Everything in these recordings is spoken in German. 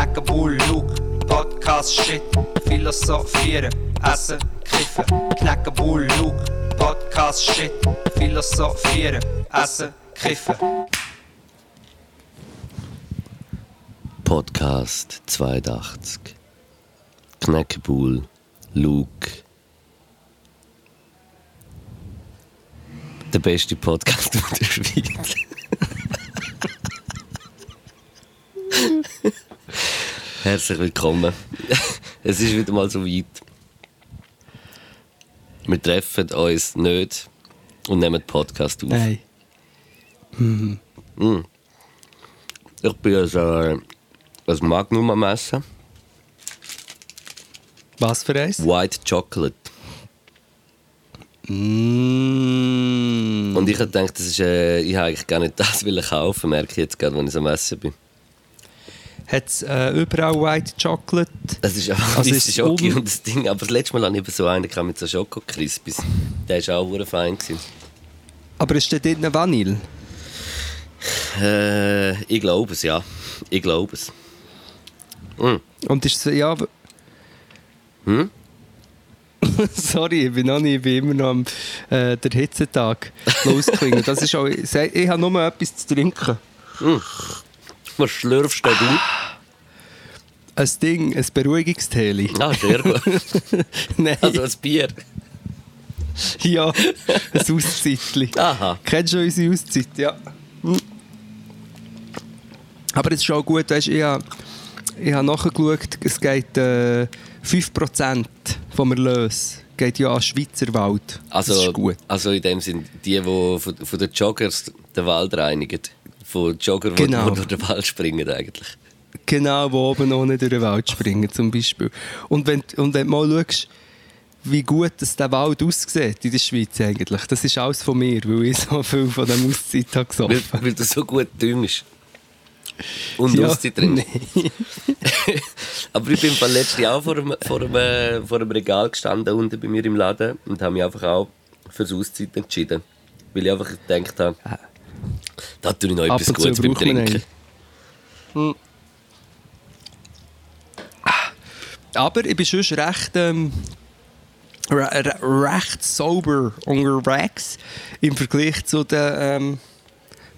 Knacken, Bull, Luke, Podcast, Shit, Philosophieren, Essen, Kiffen. Knacken, Bull, Luke, Podcast, Shit, Philosophieren, Essen, Kiffen. Podcast 82. Knäckebull, Luke. Der beste Podcast der Schweiz. Herzlich willkommen. Es ist wieder mal so weit. Wir treffen uns nicht und nehmen den Podcast auf. Nein. Ich bin also ein Magnum am Essen. Was für eins? White Chocolate. Mm. Und ich habe gedacht, das ist, äh, ich habe eigentlich gar nicht das will kaufen, merke ich jetzt gerade, wenn ich am Essen bin. Hat es äh, überall White Chocolate? Es ist einfach Also ist Schoki und das Ding. Aber das letzte Mal hatte ich eben so einen mit so Schoko-Crispies. Der war auch hure fein. Gewesen. Aber ist da drin Vanille? Äh, ich glaube es, ja. Ich glaube es. Und ist es, ja... Hm? Sorry, ich bin noch nicht, ich bin immer noch am äh, der Hitzetag losklingen. Das ist auch, ich ich habe nur etwas zu trinken. Was schlürfst denn du? Ein Ding, ein Beruhigungsteli. Ah, sehr gut. Nein, Also ein Bier. ja, ein Auszeitchen. Aha. Kennst du unsere Auszeit? Ja. Hm. Aber es ist auch gut, weißt, ich habe, ich habe nachgeschaut, es geht äh, 5% vom Erlös geht ja an Schweizer Wald. Also, das ist gut. also in dem Sinn, die, die von, von den Joggers den Wald reinigen. Von Jogger, die Genau. durch den Wald springen eigentlich. Genau, wo oben ohne durch den Wald springen zum Beispiel. Und wenn, und wenn du mal schaust, wie gut das der Wald aussieht in der Schweiz eigentlich, das ist alles von mir, weil ich so viel von der Auszeit habe Weil, gesoffen. weil du so gut düngst. Und Ja, Auszeit drin. Aber ich bin beim letzten Jahr vor einem, vor, einem, vor einem Regal gestanden unten bei mir im Laden und habe mich einfach auch für die Auszeit entschieden. Weil ich einfach gedacht habe, da tue ich noch etwas Gutes beim Trinken. einen. Aber ich bin schon recht, ähm, re re recht sober unterwegs im Vergleich zu den, ähm,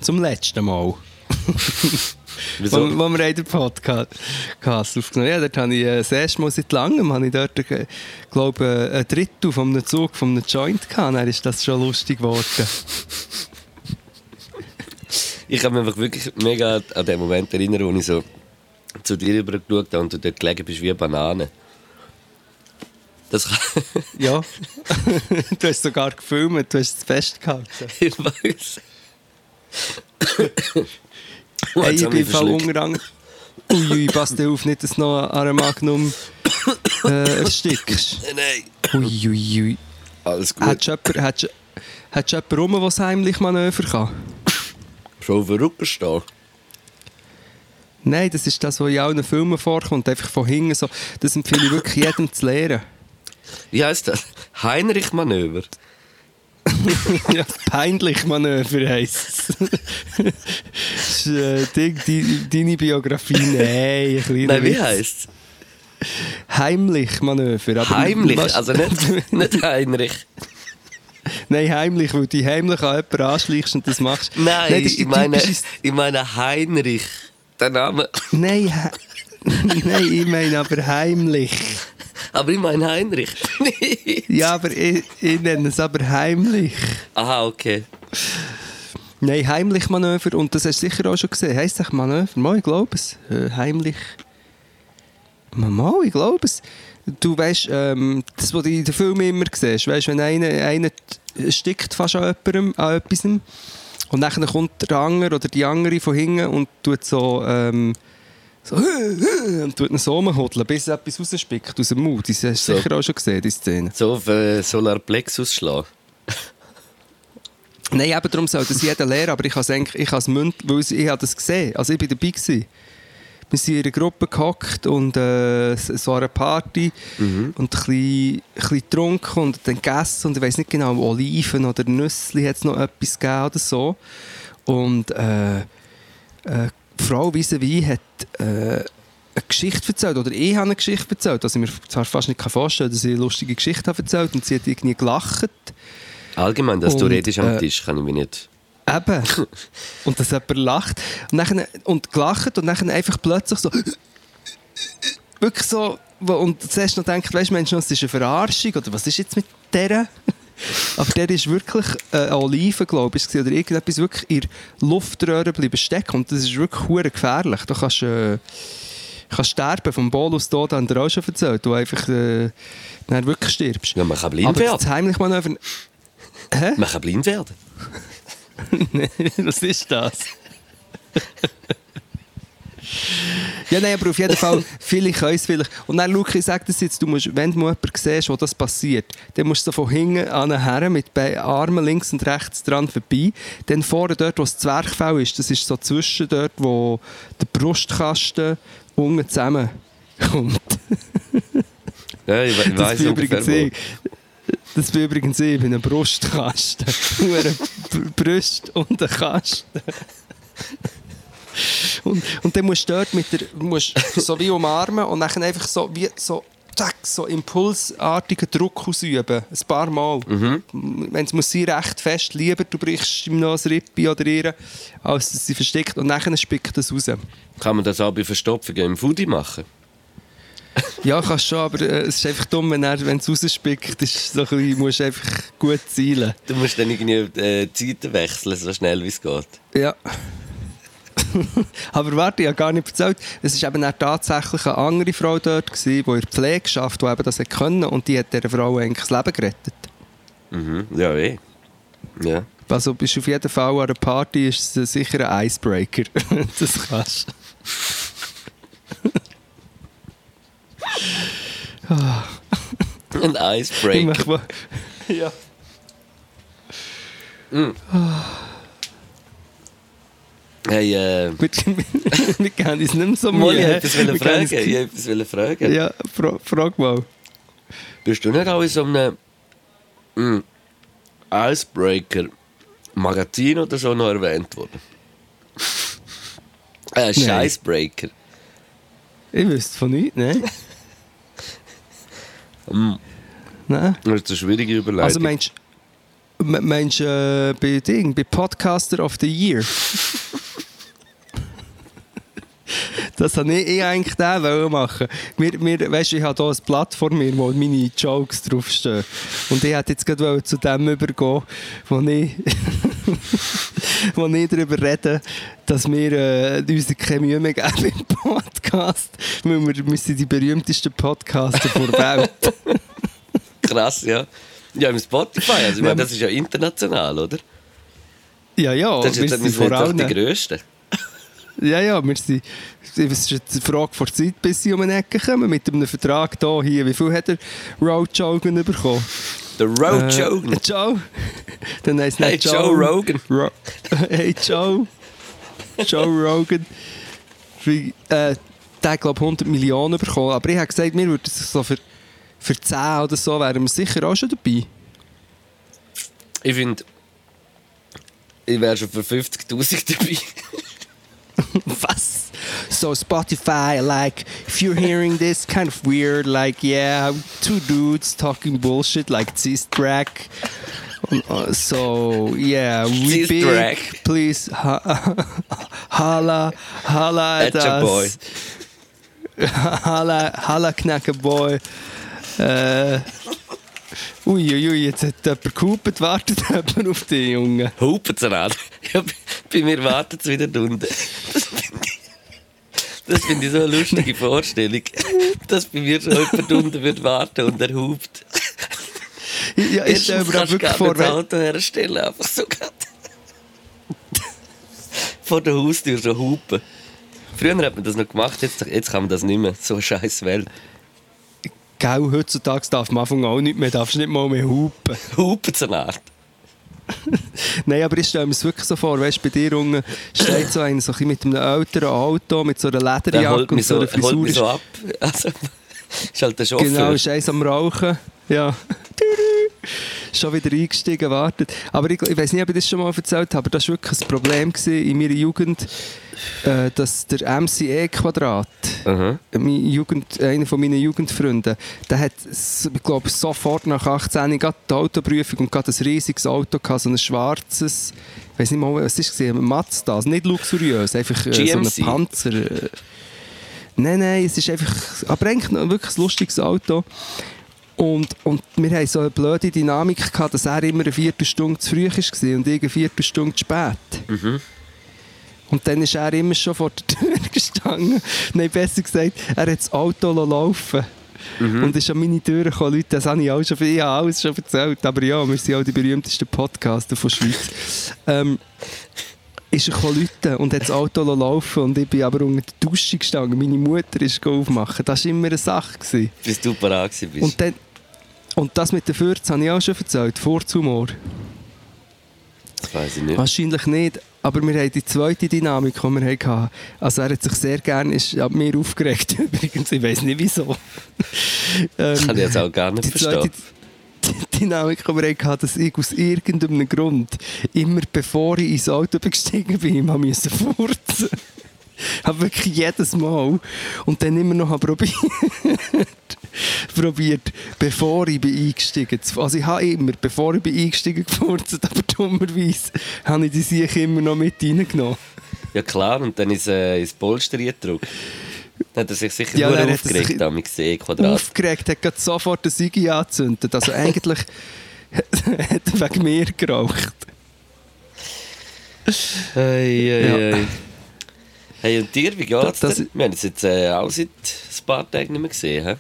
zum letzten Mal. Wieso? Wo, wo wir haben den Podcast aufgenommen Ja, dort habe ich äh, das erste Mal seit langem habe ich dort, äh, glaube ein Drittel von einem Zug von einem Joint gehabt. Dann ist das schon lustig geworden. Ich kann mich einfach wirklich mega an den Moment erinnern, wo ich so zu dir rübergeschaut habe und du dort gelegen bist wie eine Banane. Das kann... Ja. du hast sogar gefilmt, du hast es festgehalten. ich weiß. Oh, Hey, ich habe bin unter anderem... Uiui, pass dir auf, nicht, dass du noch an einem Magnum äh, erstickst. Nein. Uiuiui. Alles gut. Hättest du jemanden, hättest, hättest jemanden rum, der das heimlich Manöver kann? Schon auf dem Rücken stehen. Nein, das ist das, was in allen Filmen vorkommt. Einfach von hinten so. Das empfehle ich wirklich jedem zu lernen. Wie heisst das? Heinrich-Manöver. ja, peinlich Manöver heisst es. äh, die, deine Biografie, nein, ein kleiner Nein, wie heisst es? Heimlich Manöver. Heimlich, also nicht, nicht Heinrich. Nein, heimlich, weil du heimlich an jemanden anschleichst und das machst. Nein, das ist ich, meine, typisches- ich meine Heinrich. Der Name. Nein, Nein, ich meine aber heimlich. Aber ich meine Heinrich. Ja, aber ich, ich nenne es aber heimlich. Aha, okay. Nein, heimlich Manöver. Und das hast du sicher auch schon gesehen. Heißt es Manöver? Mal, ich glaube es. Äh, heimlich. Mal, ich glaube es. Du weißt, ähm, das, was du in den Filmen immer siehst, weißt, wenn einer, einer stickt fast an, jemandem, an etwas und dann kommt der andere oder die andere von hinten und tut so, ähm, so und tut ihn so rumhudeln, bis er etwas rausspickt aus dem Mund. Das hast du So. sicher auch schon gesehen, die Szene. So auf äh, Solarplexus schlagen. Nein, eben darum soll das jeder lernen, aber ich habe es eigentlich, ich habe es mündlich, weil ich, ich habe das gesehen, also ich war dabei. Gewesen. Wir sind in einer Gruppe gehockt und äh, es, war eine Party und ein bisschen, ein bisschen getrunken und dann gegessen und ich weiß nicht genau, Oliven oder Nüsse hat es noch etwas gegeben oder so. Und äh, äh, die Frau vis wie hat äh, eine Geschichte erzählt, oder ich habe eine Geschichte erzählt, dass ich mir zwar fast nicht vorstellen kann, dass ich eine lustige Geschichte habe erzählt und sie hat irgendwie gelacht. Allgemein, dass du Und, redest am äh, Tisch, kann ich mir nicht... Eben. und dass jemand lacht. Und, dann, und gelacht und dann einfach plötzlich so... Wirklich so... Und zuerst noch denkt, weißt du, Mensch, das ist eine Verarschung, oder was ist jetzt mit der? Aber der ist wirklich äh, eine Olive, glaube ich, oder irgendetwas wirklich in der Luftröhre bleiben stecken. Und das ist wirklich hure gefährlich. Du kannst, äh, kannst sterben vom Bolus Tod, haben dir auch schon erzählt, du einfach äh, wirklich stirbst. Ja, man kann blind Aber werden. das heimlich Manöver... Hä? Man kann blind werden. Was ist das? ja, nein, aber auf jeden Fall, viele können es vielleicht. Und dann, Luki, ich sage das jetzt, du musst, wenn du mal jemanden siehst, wo das passiert, dann musst du so von hinten an her mit beiden Armen links und rechts dran vorbei. Dann vorne dort, wo das Zwerchfell ist, das ist so zwischen dort, wo der Brustkasten unten zusammen kommt. Ja, ich, we- ich ungefähr, wo. ich. Das bin übrigens ich, ich bin ein Brustkasten. Nur eine Brust und ein Kasten. Und, und dann musst du dort mit der, musst so wie umarmen und dann einfach so, wie so, zack, so impulsartigen Druck ausüben. Ein paar Mal. Wenn es muss sie recht fest, lieber du brichst ihm noch ein Rippi oder ihr, als dass sie versteckt und dann spickt das raus. Kann man das auch bei Verstopfungen im Foodie machen? Ja, kannst schon, aber äh, es ist einfach dumm, wenn er- es rausspickt, ist so ein bisschen, musst du einfach gut zielen. Du musst dann irgendwie äh, die Zeiten wechseln, so schnell wie es geht. Ja. aber warte, ich habe gar nicht erzählt, es war eben tatsächlich eine andere Frau dort, gewesen, die in der Pflege schafft, die eben das können und die hat dieser Frau eigentlich das Leben gerettet. Mhm. Ja, eh. Ja. Also bist du auf jeden Fall an einer Party, ist es sicher ein Icebreaker. das kannst du. Ein Icebreaker. Ja. Hey, äh... Wir, kennen uns nicht mehr so Mal, ich wollte etwas fragen. Ich wollte etwas fragen. Ja, fra frag mal. Bist du nicht auch in so einem mm, Icebreaker-Magazin oder so noch erwähnt worden? Äh, Scheißbreaker. Ich wüsste von nichts, ne? Mm, Nein. das ist eine schwierige Überleitung. Also meinst du me- meinst, äh, bei Ding, bei Podcaster of the Year? das wollte ich, ich eigentlich den machen. Wir, wir, weißt, ich habe hier ein Blatt vor mir, wo meine Jokes draufstehen. Und ich hätte jetzt gerade zu dem übergehen, wo ich, wo ich darüber rede, dass wir äh, uns keine Mühe mehr geben im Podcast, weil wir, wir sind die berühmtesten Podcaster der Welt. Krass, ja. Ja, im Spotify. Also, ich meine, das ist ja international, oder? Ja, ja, Das ist wir jetzt sind vor allem... die Grössten. Ja, ja, wir sind. Es ist eine Frage vor Zeit, bis sie um eine Ecke kommen. Mit einem Vertrag hier, hier. Wie viel hat er Road Jogan bekommen? Der Road Äh, Jogan. Joe. Dann heisst Hey, nicht Joe Rogan. Ro hey, Joe. Joe Rogan. Wie, äh, der glaube 100 Millionen bekommen. Aber ich habe gesagt, wir würden so für, für 10 oder so wären wir sicher auch schon dabei. Ich finde, ich wäre schon für 50.000 dabei. Was? So Spotify, like, if you're hearing this, kind of weird, like, yeah, two dudes talking bullshit, like this track. Uh, so yeah, we This big. track. Please, ha holla, holla at That's a boy. us. holla, holla, knacker boy. Äh, Uiuiui, ui, jetzt hat jemand gehupet, wartet jemand auf dich, Junge. Hupensalat. Ja, bei- bei mir wartet es wieder unten. Das finde ich so eine lustige Vorstellung, dass bei mir schon jemand unten wird warten und er hupt. Ja, ich stelle mir wirklich vor, nicht das wenn, Auto herstellen, einfach so grad. Vor der Haustür so hupen. Früher hat man das noch gemacht, jetzt, jetzt kann man das nicht mehr. So eine scheiß Welt. Gell, heutzutage darf man am Anfang auch nicht mehr, darfst nicht mal mehr hupen. Hupensalat. Nein, aber ich stelle mir es wirklich so vor, weißt du, bei dir unten steht so einer so ein mit einem älteren Auto, mit so einer Der Lederjacke holt und so so, einer holt Frisur. mich so ab. Also, ist halt der Chauffeur. Genau, ist eins am Rauchen. Ja. Schon wieder eingestiegen, wartet. Aber ich, ich weiß nicht, ob ich das schon mal erzählt habe, aber das war wirklich ein Problem in meiner Jugend, äh, dass der MCE-Quadrat, mein Jugend, einer von meinen Jugendfreunden, der hat, ich glaube, sofort nach 18 gerade die Autoprüfung und gerade ein riesiges Auto gehabt, so ein schwarzes, ich weiß nicht mal, was es war, ein Mazda, also nicht luxuriös, einfach äh, so ein Panzer. Äh, nein, nein, es ist einfach, aber eigentlich wirklich ein lustiges Auto. Und, und wir haben so eine blöde Dynamik gehabt, dass er immer eine Viertelstunde zu früh war und ich eine Viertelstunde zu spät. Und dann ist er immer schon vor der Tür gestanden. Nein, besser gesagt, er hat das Auto laufen lassen. Und ist an meine Tür gekommen. Leute, das habe ich auch schon, ich habe alles schon erzählt. Aber ja, wir sind auch die berühmtesten Podcaster von der Schweiz. ähm, ist er gekommen Leute und hat das Auto laufen und ich bin aber unter der Dusche gestanden. Meine Mutter ist aufmachen. Das war immer eine Sache. Gewesen. Bis du parat gewesen bist. Und, dann, und das mit der Fürze habe ich auch schon erzählt, Vorzumor. das weiß ich nicht. Wahrscheinlich nicht, aber wir haben die zweite Dynamik, die wir hatten. Also er hat sich sehr gerne ist ab mir aufgeregt. Übrigens, ich weiß nicht wieso. Das ähm, kann ich jetzt auch gar nicht die zweite verstehen. D- Dynamik, die wir hatten, dass ich aus irgendeinem Grund immer bevor ich ins Auto gestiegen bin, immer musste furzen. habe wirklich jedes Mal und dann immer noch probiert, probiert, bevor ich bin eingestiegen zu- Also ich habe immer, bevor ich bin eingestiegen gefurzt, aber dummerweise habe ich die Sicher immer noch mit reingenommen. Ja klar, und dann ist äh, ins Polster gedrückt. Hat er sich sicher Ja, nur er aufgeregt, sich- damit gesehen, Quadrat. Aufgeregt, hat gerade sofort den Sigi angezündet. Also eigentlich hat er wegen mir geraucht. Hey, hey, Ja. hey. Und dir, wie geht's Das- denn? Wir haben uns jetzt äh, auch seit ein paar Tagen nicht mehr gesehen. He?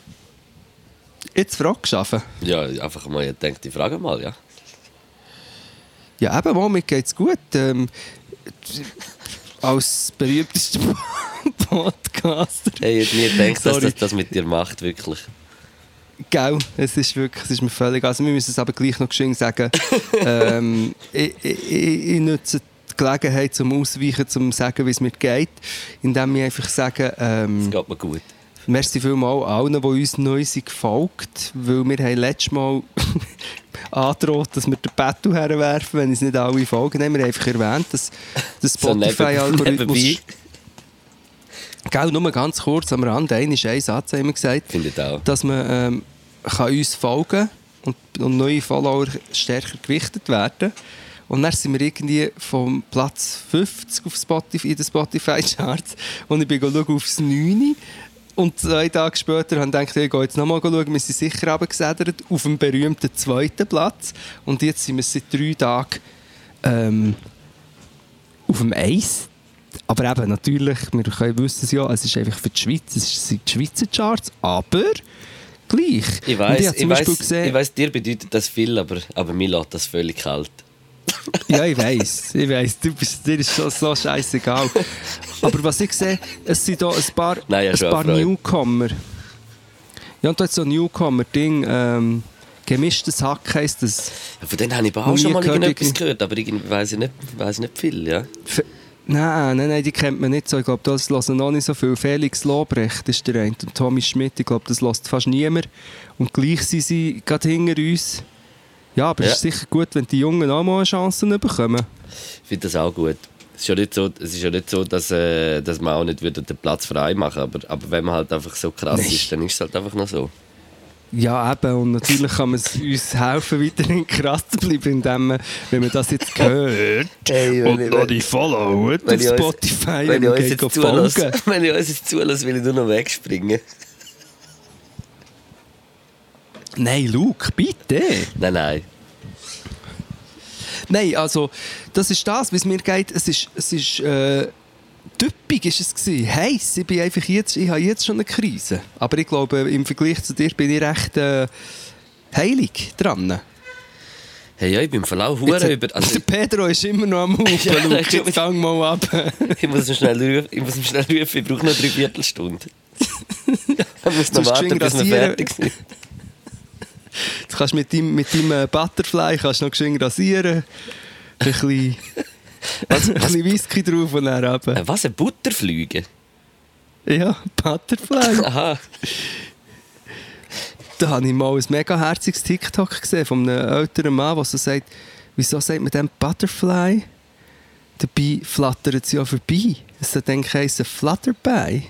Jetzt Frage geschaffen. Ja, einfach mal, ich denke, ich frage mal, ja. Ja, eben, mal, mir geht's gut. Ähm, als berühmtester Podcaster. Hey, ich hätte nie gedacht, dass das das mit dir macht, wirklich. Gell, es ist wirklich, es ist mir völlig, also wir müssen es aber gleich noch geschwind sagen, ähm, ich, ich, ich, nutze die Gelegenheit zum Ausweichen, zum sagen, wie es mir geht, indem ich einfach sage, ähm, geht mir gut. Merci vielmals allen, die uns neu sind gefolgt, weil wir haben letztes Mal angedroht, dass wir den Battle herwerfen, wenn es nicht alle folgen. Haben wir einfach erwähnt, dass der So Spotify-Algorithmus... nebenbei. Gell, nur ganz kurz am Rand, ein ist ein Satz, haben wir gesagt dass man ähm, kann uns folgen und, und neue Follower stärker gewichtet werden. Und dann sind wir irgendwie vom Platz 50 auf Spotify, in den Spotify-Charts und ich bin schauen aufs 9. Und zwei Tage später habe ich gedacht, ich gehe jetzt nochmal schauen, wir sind sicher runtergesedert auf dem berühmten zweiten Platz. Und jetzt sind wir seit drei Tagen ähm, auf dem Eis. Aber eben, natürlich, wir können wissen es ja, es ist einfach für die Schweiz, es sind die Schweizer Charts, aber gleich. Ich weiß, ich, ich weiß, dir bedeutet das viel, aber, aber mir lässt das völlig kalt. Ja, ich weiß, ich weiß, du bist, dir ist so, so scheißegal. Aber was ich sehe, es sind da ein paar, Nein, ein schon paar. Newcomer. Ja, und da hat so ein Newcomer-Ding, ähm, gemischtes Hack heisst das. Ja, von denen habe ich auch schon mal gehört, irgendetwas gehört, aber irgendwie weiß ich nicht, weiss nicht viel, ja. F nein, nein, nein, die kennt man nicht so. Ich glaube, das hören noch nicht so viel. Felix Lobrecht ist der eine und Tommy Schmidt, ich glaube, das lässt fast niemand. Und gleich sind sie gerade hinter uns. Ja, aber es Ja. ist sicher gut, wenn die Jungen auch mal eine Chance bekommen. Ich finde das auch gut. Es ist ja nicht so, es ist ja nicht so dass, äh, dass man auch nicht würde den Platz frei machen aber, aber wenn man halt einfach so krass Nein. ist, dann ist es halt einfach noch so. Ja, eben. Und natürlich kann man es uns helfen, weiterhin krass zu bleiben, indem man, wenn man das jetzt hört Hey, und noch die followt auf Wenn ich Spotify wenn ich und uns jetzt folgen. zulasse, wenn ich uns jetzt zulasse, will ich nur noch wegspringen. Nein, Luke, bitte. Nein, nein. Nein, also, das ist das, es mir geht. Es ist, es ist äh, typisch ist es gewesen. Heiß, ich bin einfach jetzt, ich habe jetzt schon eine Krise. Aber ich glaube, im Vergleich zu dir bin ich recht äh, heilig dran. Hey, ja, ich bin im Verlauf Jetzt, über. Also, der Pedro ist immer noch am Hupen, Ja, Luke, jetzt fang mal ab. ich muss ihm schnell rufen, ich muss ihm schnell rufen, ich brauche noch drei Viertelstunde. ich muss noch warten, bis wir fertig sind. Du kannst mit deinem, mit deinem äh, Butterfly kannst noch schön rasieren. Ein bisschen, ein bisschen Whisky drauf und dann runter. Äh, Was, ein Butterflüge? Ja, Butterfly. Aha. Da habe ich mal ein mega herziges TikTok gesehen von einem älteren Mann, der so sagt, wieso sagt man dem Butterfly? Dabei flattert es ja vorbei. Es hat dann geheißen Flutterby.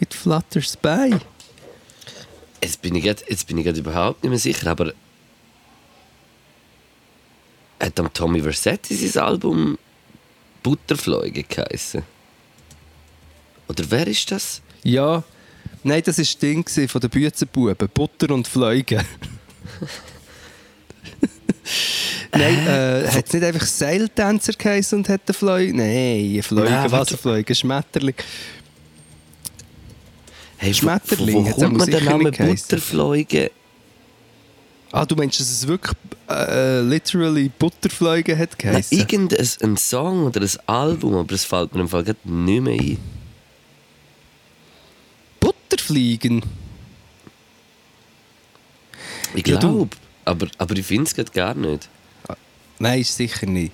It flutters by. Jetzt bin ich grad, jetzt bin ich grad überhaupt nicht mehr sicher, aber hat am Tommy Versetti sein Album Butterfleuge geheißen? Oder wer ist das? Ja, nein, das war das Ding von den Büzenbuben. Butter und Fliegen. Nein, äh, hat es nicht einfach Seiltänzer geheißen und hat eine Fleuge? Nein, eine Fleuge, Nein, was warte. eine Fleuge, ein Schmetterling. Hey, Schmetterling, Wo, wo, kommt man der sicher Name nicht geheißen. Butterfleuge? Ah, du meinst, dass es wirklich äh, literally Butterfleuge hat Nein, geheißen? irgendein ein Song oder ein Album, aber es fällt mir im Fall nicht mehr ein. Butterfliegen? Ich Ja, glaube, aber, aber ich finde es gar nicht. Nein, ist sicher nicht.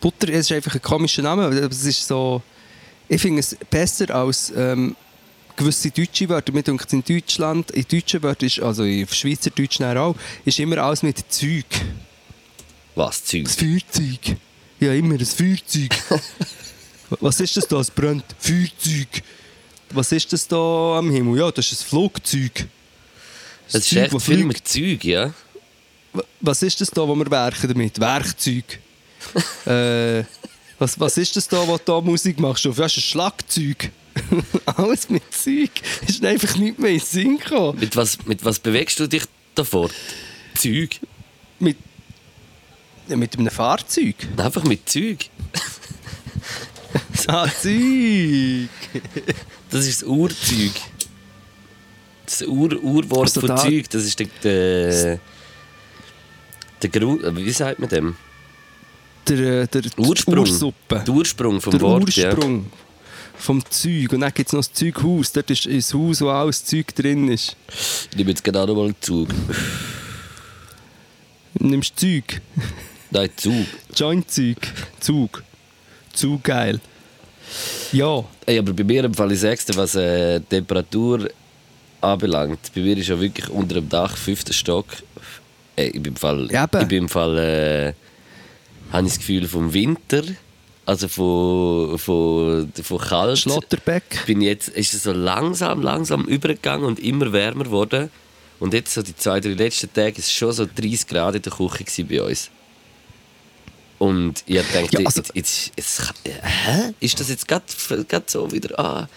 Butter ist einfach ein komischer Name, aber es ist so... Ich finde es besser als ähm, gewisse deutsche Wörter. Mir denkt in Deutschland, in deutschen Wörtern, ist, also in Schweizerdeutsch auch, ist immer alles mit Zeug. Was, Zeug? Das Feuerzeug. Ja, immer ein Feuerzeug. Was ist das da? Es brennt. Feuerzeug. Was ist das da am Himmel? Ja, das ist ein Flugzeug. Es ist echt das viel mit Zeug, ja? Wa- Was ist das da, wo wir werken damit? Werkzeug. äh, was, was ist das da, wo du da Musik machst? Das ist ein Schlagzeug. Alles mit Zeug. Ist einfach nicht mehr in den Sinn gekommen. Mit was, mit was bewegst du dich davor? Zeug? Mit, ja, mit einem Fahrzeug. Einfach mit Zeug. Ah, Zeug. Das ist das Urzeug. Das Ur Urwort Also von da- Zeug, das ist der. der, der Grund, wie sagt man dem? Der, äh, der, die Ursprung. Ursuppe. Der Ursprung vom der Wort. Ursprung vom Zeug. Und dann gibt es noch das Zeughaus. Dort ist ein Haus, wo alles Zeug drin ist. Ja. Ich nehme jetzt gerade mal Zug. Du nimmst Zeug. Nein, Zug. Joint-Zeug. Zug. Zu geil. Ja. Ey, aber bei mir im Fall, ich sag's dir, was äh, Temperatur anbelangt, bei mir ist ja wirklich unter dem Dach, fünfter Stock. Ey, ich bin im Fall, Ja, eben. ich bin im Fall, äh, habe ich das Gefühl vom Winter, also von, von, von kalt. Schlotterbeck. bin jetzt, ist es so langsam, langsam übergegangen und immer wärmer geworden. Und jetzt so die zwei, drei letzten Tage ist es schon so 30 Grad in der Küche bei uns. Und ich hab gedacht, Ja, also- jetzt, jetzt, jetzt, hä? Ist das jetzt gerade so wieder, ah,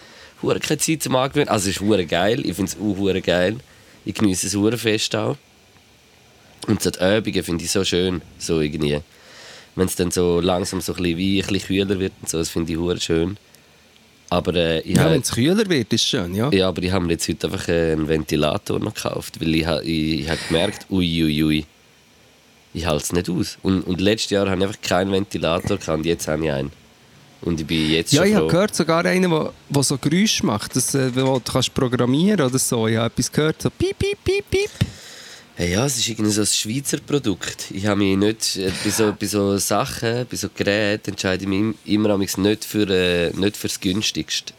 hure keine Zeit zum Angewöhnen? Also es ist hure geil, ich finde es auch hure geil. Ich genieße es hure fest auch. Und so die Übungen finde ich so schön, so irgendwie. Wenn es dann so langsam so ein bisschen, wie, ein bisschen kühler wird und so, das finde ich hure schön. Aber äh, ich Ja, habe- wenn es kühler wird, ist schön, ja. ja, aber ich habe mir jetzt heute einfach äh, einen Ventilator noch gekauft, weil ich, ich, ich habe gemerkt, ui, ui, ui, ich halte es nicht aus. Und, und letztes Jahr hatte ich einfach keinen Ventilator gehabt, und jetzt habe ich einen. Und ich bin jetzt Ja, schon ich habe gehört, sogar einen, der, der so Geräusche macht, das, äh, wo du kannst programmieren oder so. Ich habe etwas gehört, so piep, piep, piep, piep. Hey, ja, es ist irgendwie so ein Schweizer Produkt. Ich habe mich nicht, äh, bei, so, bei so Sachen, bei so Geräten entscheide ich mich im- immer nicht für, äh, nicht für das günstigste.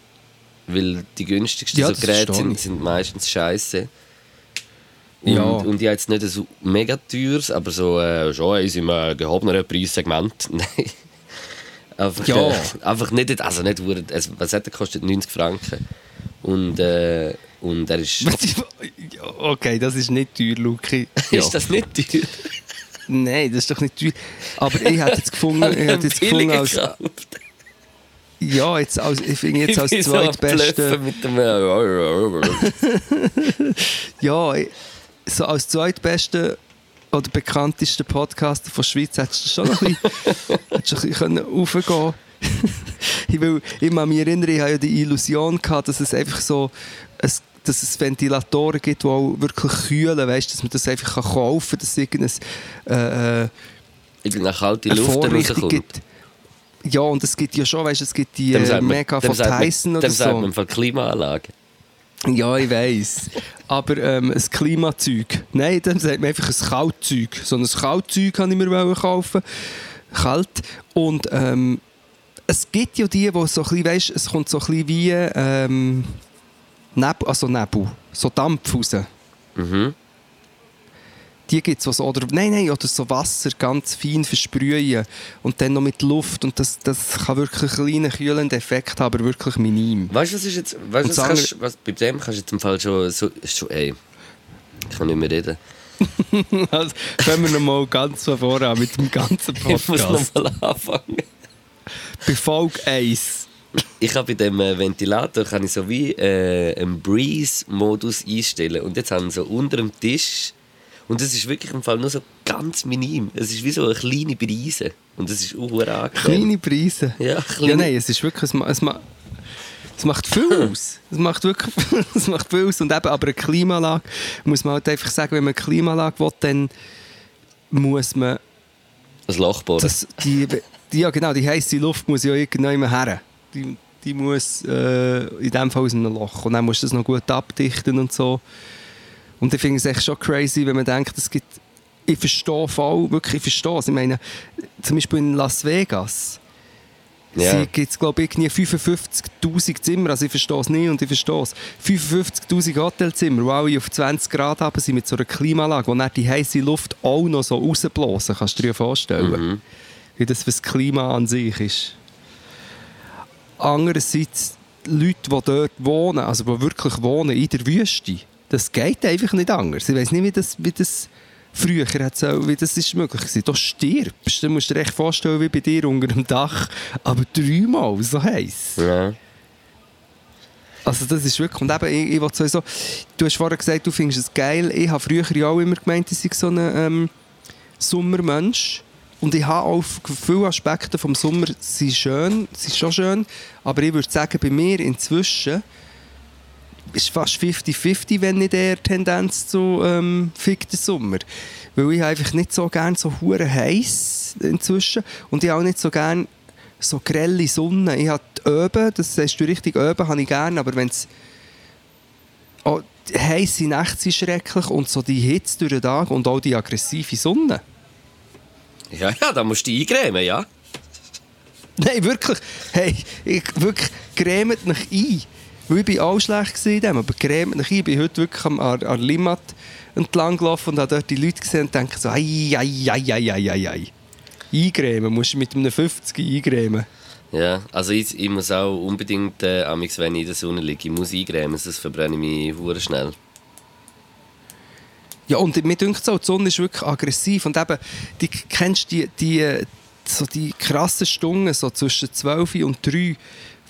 Weil die günstigsten Ja, so Geräte sind, sind meistens scheiße. Und, Ja. und ich habe jetzt nicht so mega teures, aber so äh, schon eins im äh, gehobenen Preissegment. Nein. Einfach, Ja. äh, einfach nicht, also nicht, also, was hat er kostet? 90 Franken. Und, äh, und er ist... Okay, das ist nicht teuer, Luki. Ja. Ist das nicht teuer? Nein, das ist doch nicht teuer. Aber ich hätte jetzt gefunden, ich hätte jetzt gefunden als, gekauft. ja, jetzt als, ich finde jetzt als zweitbeste, mit dem... ja, so als zweitbeste oder bekannteste Podcaster von der Schweiz hättest du schon noch ein bisschen, ein bisschen können raufgehen ich, will, ich kann mich erinnern, ich hatte ja die Illusion, gehabt, dass es einfach so, es, dass es Ventilatoren gibt, die auch wirklich kühlen, weißt, dass man das einfach kann kaufen kann, dass es irgendein, äh, äh, Irgendeine kalte Luft rauskommt. gibt. Ja, und es gibt ja schon, weißt, es gibt die Dem äh, man- mega dem von sagt man- Tyson oder Dem sagt man so. im Fall Klimaanlage. Ja, ich weiß. Aber ähm, ein Klimazeug. Nein, dann sagt man einfach ein Kaltzeug. So ein Kaltzeug kann ich mir kaufen. Kalt. Und ähm, es gibt ja die, die so ein bisschen, weißt, es kommt so ein bisschen wie, ähm, Nebel, also Nebel, so Dampf raus. Mhm. Die gibt es, oder nein, nein, oder so Wasser ganz fein versprühen und dann noch mit Luft und das, das kann wirklich einen kleinen kühlenden Effekt haben, aber wirklich minim. Weißt du, was ist jetzt. Weißt, was das kannst, was, bei dem kannst du jetzt im Fall schon. So, schon ey, ich kann nicht mehr reden. Also, fangen wir nochmal ganz von vorne an mit dem ganzen Ich muss Podcast. nochmal anfangen. Bei Folge 1. Ich habe bei dem äh, Ventilator kann ich so wie äh, einen Breeze-Modus einstellen. Und jetzt haben wir so unter dem Tisch. Und es ist wirklich im Fall nur so ganz minim. Es ist wie so eine kleine Brise. Und es ist auch angenehm. Kleine Preise. Ja, kleine. Ja, nein, es ist wirklich, es, es, ma- es macht viel aus. Es macht wirklich es macht viel aus. Und eben, aber eine Klimaanlage, muss man halt einfach sagen, wenn man eine Klimaanlage will, dann muss man Ein Loch bohren. das, die, die, ja genau, die heisse Luft muss ja irgendwann her. Die, die muss äh, in dem Fall aus einem Loch. Und dann musst du das noch gut abdichten und so. Und ich finde es echt schon crazy, wenn man denkt, es gibt... Ich verstehe voll, wirklich, ich verstehe es. Ich meine, zum Beispiel in Las Vegas ja. gibt es, glaube ich, irgendwie 55'000 Zimmer. Also ich verstehe es nicht und ich verstehe es. 55'000 Hotelzimmer, die alle auf 20 Grad haben, sind mit so einer Klimaanlage, wo dann die heiße Luft auch noch so rausblasen. Kannst du dir vorstellen, Mhm. wie das für das Klima an sich ist. Andererseits, Leute, die dort wohnen, also die wirklich wohnen in der Wüste, das geht einfach nicht anders. Ich weiß nicht, wie das, wie das früher hat so, wie das ist möglich gewesen. Du stirbst. Du musst dir echt vorstellen, wie bei dir unter dem Dach, aber dreimal so heiß. ja. Also das ist wirklich, und eben, ich, ich sowieso, du hast vorhin gesagt, du findest es geil. Ich habe früher ja auch immer gemeint, ich sei so ein ähm, Sommermensch. Und ich habe auch viele Aspekte vom Sommer, sind schön, sind schon schön, aber ich würde sagen, bei mir inzwischen ist fast 50-50, wenn nicht eher Tendenz zu ähm, Fick den Sommer. Weil ich einfach nicht so gerne so hure heiß inzwischen und ich auch nicht so gerne so grelle Sonne. Ich habe Öben, das sagst du richtig, Öben habe ich gerne, aber wenn es oh, heisse Nächte sind schrecklich und so die Hitze durch den Tag und auch die aggressive Sonne. Ja, ja, da musst du dich eingrämen, ja. Nein, wirklich. Hey, ich, wirklich, cremet mich ein. Weil ich war auch schlecht in dem, aber ein. Ich bin heute wirklich am, an, an Limmat entlang gelaufen und habe dort die Leute gesehen und denke so, ei, ei, ei, ei, ei, ei, ei. Eingrämen, musst du mit einem 50 eingrämen. Ja, also ich, ich muss auch unbedingt, äh, amigs, wenn ich in der Sonne liege, ich muss eingrämen, sonst verbrenne ich mich hure schnell. Ja, und mir denkt so, die Sonne ist wirklich aggressiv und eben, die, kennst du die, die, so die krassen Stunden, so zwischen 12 und 3,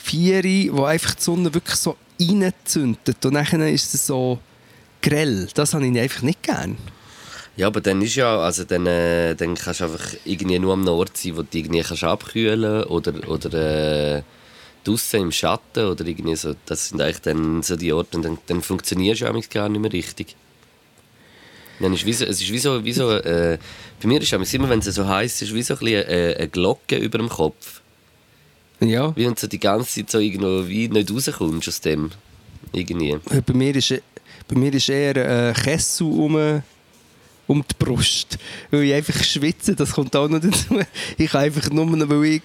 4, wo einfach die Sonne wirklich so reinzündet und dann ist es so grell. Das habe ich einfach nicht gern. Ja, aber dann ist ja, also dann, äh, dann kannst du einfach irgendwie nur am Nord sein, wo du irgendwie kannst abkühlen oder, oder äh, draussen im Schatten oder irgendwie so. Das sind eigentlich dann so die Orte und dann, dann funktionierst du ja gar nicht mehr richtig. Dann ist wie so, es ist wie so, wie so äh, bei mir ist es immer, wenn es so heiß ist, wie so ein bisschen, äh, eine Glocke über dem Kopf. Ja, Wie du so die ganze Zeit so irgendwo wie nicht rauskommst aus dem. Irgendwie. bei mir ist, bei mir ist eher ein Kessel um, um die Brust. Weil ich einfach schwitze, das kommt auch noch dazu. Ich kann einfach nur, weil ich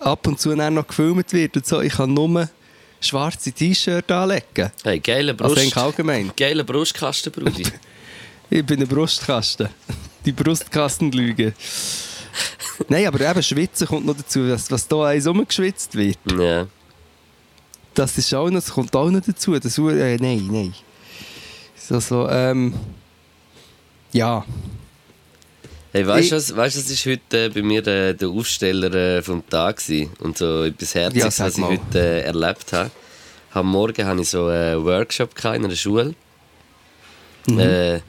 ab und zu noch gefilmt wird und so, ich kann nur schwarze T-Shirt anlegen. Hey, geile Also Brust. eigentlich allgemein. Geiler Brustkasten, Brudi. Ich bin ein Brustkasten. Die Brustkastenlüge. Nein, aber eben Schwitzen kommt noch dazu, was, was da eins rumgeschwitzt wird. ja. Das ist auch noch, das kommt auch noch dazu. Das, äh, nein, nein. So, so, ähm, ja. Hey, weißt du, was, weißt, was ist heute äh, bei mir äh, der Aufsteller äh, vom Tag gewesen? und so etwas Herziges, Ja, was ich heute äh, erlebt habe. Am Morgen hatte ich so einen Workshop gehabt in einer Schule. Mhm.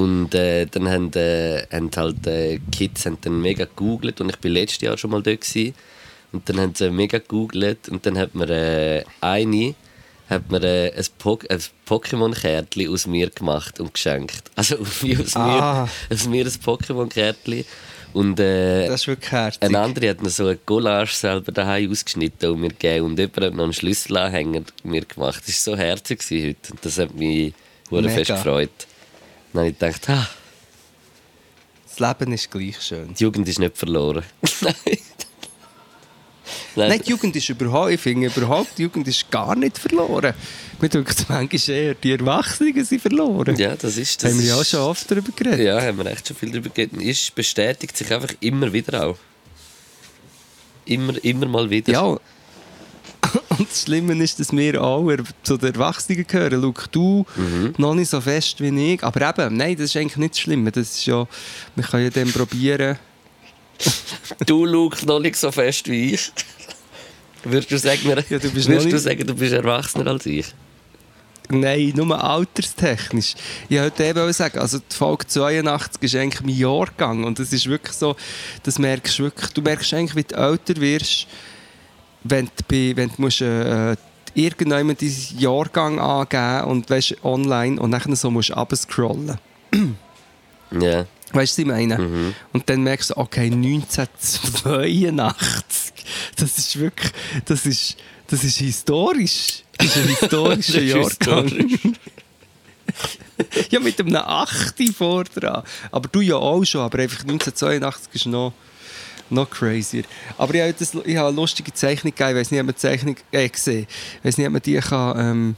Und äh, dann haben, äh, haben halt äh, Kids haben dann mega gegoogelt und ich bin letztes Jahr schon mal dort gewesen. und dann haben sie mega gegoogelt und dann hat mir äh, eine hat mir äh, ein, po ein Pokémon-Kärtchen aus mir gemacht und geschenkt. Also wie aus, Ah. mir, aus mir ein Pokémon-Kärtchen und äh, Das ist wirklich herzig. ein anderer hat mir so eine Collage selber daheim ausgeschnitten und mir gegeben und jemand hat noch einen Schlüsselanhänger mir gemacht. Das war so herzig heute und das hat mich Mega. fest gefreut. Dann habe ich gedacht, ah, Das Leben ist gleich schön. die Jugend ist nicht verloren. Nein. Nein. Nein, die Jugend ist überhaupt, ich finde überhaupt, die Jugend ist gar nicht verloren. Mir denkt manchmal eher, die Erwachsenen sind verloren. Ja, das ist das. haben wir ja auch schon oft darüber geredet. Ja, haben wir echt schon viel darüber geredet. Es bestätigt sich einfach immer wieder auch. Immer, immer mal wieder. Ja. Das Schlimme ist, dass wir er- zu den Erwachsenen gehören. Schau, du noch nicht so fest wie ich. Aber eben, nein, das ist eigentlich nicht das Schlimme. Das ist ja, wir können ja dann probieren. Du schaust noch nicht so fest wie ich. Würdest du sagen, Ja, du bist würdest du sagen, du bist erwachsener als ich? Nein, nur alterstechnisch. Ich wollte eben auch sagen, also die Folge 82 ist eigentlich mein Jahrgang. Und das ist wirklich so, das merkst du wirklich, du merkst eigentlich, wie du älter wirst, wenn du, bei, wenn du musst, äh, irgendjemand deinen Jahrgang angeben und weißt, online und dann so musst du runterscrollen. Ja. Weißt du, was ich meine? Und dann merkst du, okay, 1982, das ist wirklich, das ist, das ist historisch. Das ist ein historischer Jahrgang. historisch. ja, mit einem 8. vor dran. Aber du ja auch schon, aber einfach 1982 ist noch, noch crazier. Aber ich habe, das, ich habe eine lustige Zeichnung gegeben, ich weiß nicht, ob man die Zeichnung äh, gesehen Ich weiß nicht, ob man die kann, ähm,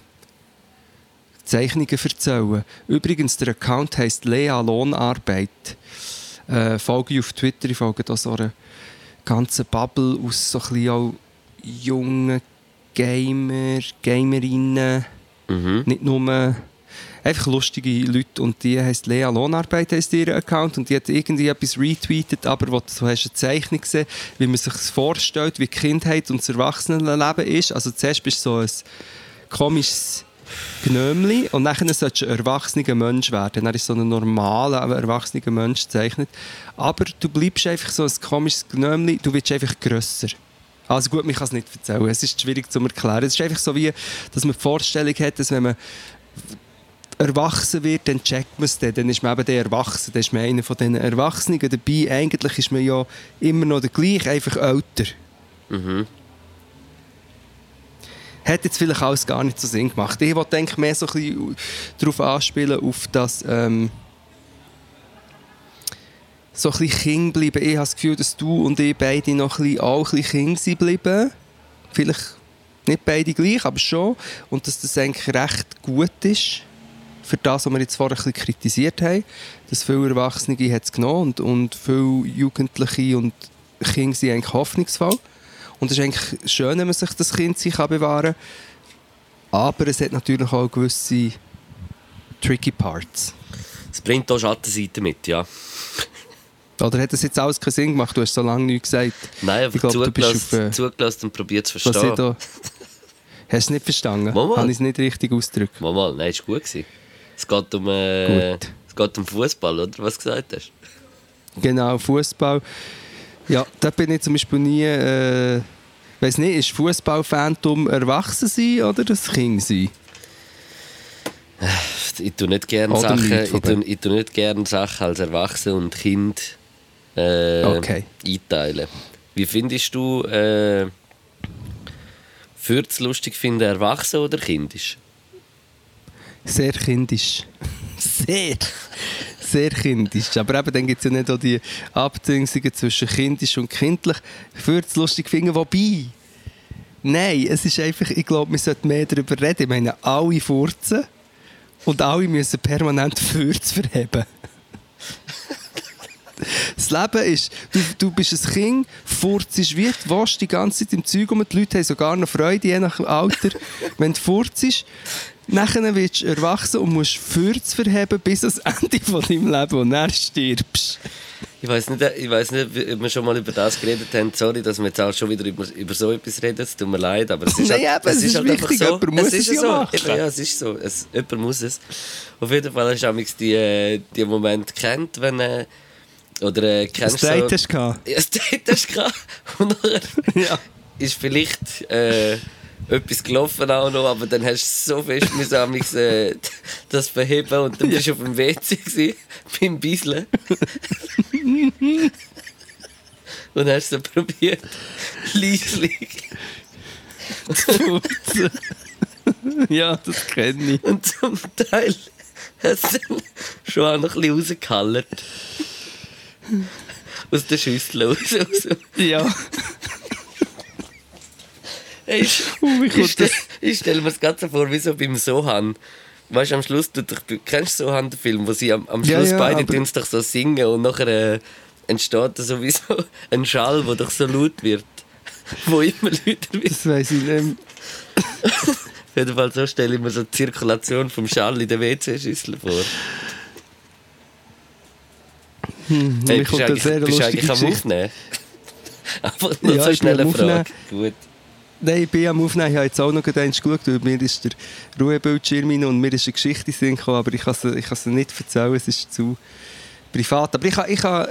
Zeichnungen erzählen Übrigens, der Account heisst Lea Lohnarbeit. Äh, folge ich auf Twitter, ich folge da so einer ganzen Bubble aus so ein bisschen auch jungen Gamer, Gamerinnen Mhm. nicht nur einfach lustige Leute und die heisst Lea Lohnarbeit heisst ihr Account und die hat irgendwie etwas retweetet, aber wo du hast eine Zeichnung gesehen, wie man sich vorstellt, wie Kindheit und das Erwachsenenleben ist. Also zuerst bist du so ein komisches Gnömli und dann solltest du ein erwachsener Mensch werden. Dann ist so ein normaler, aber erwachsener Mensch gezeichnet. Aber du bleibst einfach so ein komisches Gnömli, du wirst einfach grösser. Also gut, ich kann es nicht erzählen, es ist schwierig zu erklären. Es ist einfach so wie, dass man die Vorstellung hat, dass wenn man erwachsen wird, dann checkt man es dann. Dann ist man eben der Erwachsene, dann ist man einer von diesen Erwachsenen dabei. Eigentlich ist man ja immer noch der gleiche, einfach älter. Mhm. Hat jetzt vielleicht alles gar nicht so Sinn gemacht. Ich wollte denke mehr so ein bisschen darauf anspielen, auf das ähm, so ein bisschen Kind bleiben. Ich habe das Gefühl, dass du und ich beide noch ein bisschen, auch ein bisschen Kind sind bleiben. Vielleicht nicht beide gleich, aber schon. Und dass das eigentlich recht gut ist für das, was wir jetzt vorher ein bisschen kritisiert haben. Dass viele Erwachsene hat es genommen und, und viele Jugendliche und Kinder sind eigentlich hoffnungsvoll. Und es ist eigentlich schön, wenn man sich das Kind sich bewahren kann. Aber es hat natürlich auch gewisse tricky Parts. Es bringt auch Schattenseiten mit, ja. Oder hat das jetzt alles keinen Sinn gemacht? Du hast so lange nichts gesagt. Nein, einfach Ich glaub, du bist zugelassen, auf, äh, zugelassen und probiert zu verstehen. Hast du es nicht verstanden? Mal, mal. Habe ich es nicht richtig ausgedrückt? Mal, mal, nein, es war gut. Gewesen. Es geht um, äh, Gut. es geht um Fußball, oder? Was du gesagt hast. Genau, Fußball. Ja, da bin ich zum Beispiel nie. Äh, weiß nicht, ist Fußballphantom erwachsen sein oder das Kind sein? Ich tue nicht gerne Oder Sachen, ich tue, ich tue nicht gerne Sachen als Erwachsener und Kind äh, Okay. einteilen. Wie findest du, äh, es lustig finden, erwachsen oder kindisch? Sehr kindisch. Sehr. Sehr kindisch. Aber eben, dann gibt es ja nicht auch die Abdingungen zwischen kindisch und kindlich. Ich würde es lustig finden, wobei. Nein, es ist einfach, ich glaube, wir sollten mehr darüber reden. Ich meine, alle furzen und alle müssen permanent Furz verheben. Das Leben ist, du, du bist ein Kind, furzt ist wie du willst, die ganze Zeit im Zeug um. Die Leute haben sogar noch Freude, je nach Alter. Wenn du furzt, nachher wirst du erwachsen und musst Furz verheben bis ans Ende von deinem Leben und dann stirbst. Ich weiß nicht, ich weiss nicht, ob wir schon mal über das geredet haben. Sorry, dass wir jetzt auch schon wieder über, über so etwas reden. Es tut mir leid, aber es ist Nein, halt, es ist halt einfach wichtig. so. Jemand muss ist es ja machen. Eben, ja, es ist so. Es, jemand muss es. Auf jeden Fall hast du amigs die, äh, die Moment kennt, wenn äh, oder äh, kennst Das Date so, hast du gehabt. Ja, das Date hast du gehabt. Und nachher Ja. ist vielleicht äh, etwas gelaufen auch noch, aber dann hast du so fest müssen amigs, äh, das verheben und dann bist du auf dem WC gewesen, beim Bisseln. und hast so probiert, leislich. ja, das kenne ich. Und zum Teil hat es dann schon auch noch ein bisschen rausgehallert. Aus der Schüssel raus. raus. Ja. Ich, wie ich, ich stelle mir das Ganze vor, wie so beim Sohan. Weißt du, am Schluss, du, du kennst du Sohan, den Film, wo sie am, am Ja, Schluss ja, beide aber- tun's doch so singen und nachher äh, entsteht da sowieso ein Schall, der doch so laut wird. Wo immer lauter wird. Das weiss ich nicht. Auf jeden Fall so stelle ich mir so die Zirkulation vom Schall in der WC-Schüssel vor. Hm, Hey, bist du eigentlich, sehr bist eigentlich am. Aufnehmen? Einfach nur Ja, so ich schnell eine Frage. Gut. Nein, ich bin am Aufnehmen. Ich habe jetzt auch noch eins geschaut, weil mir ist der Ruhebildschirm und mir ist eine Geschichte in gekommen, aber ich kann sie, ich kann sie nicht erzählen, es ist zu privat. Aber ich kann... Ich kann,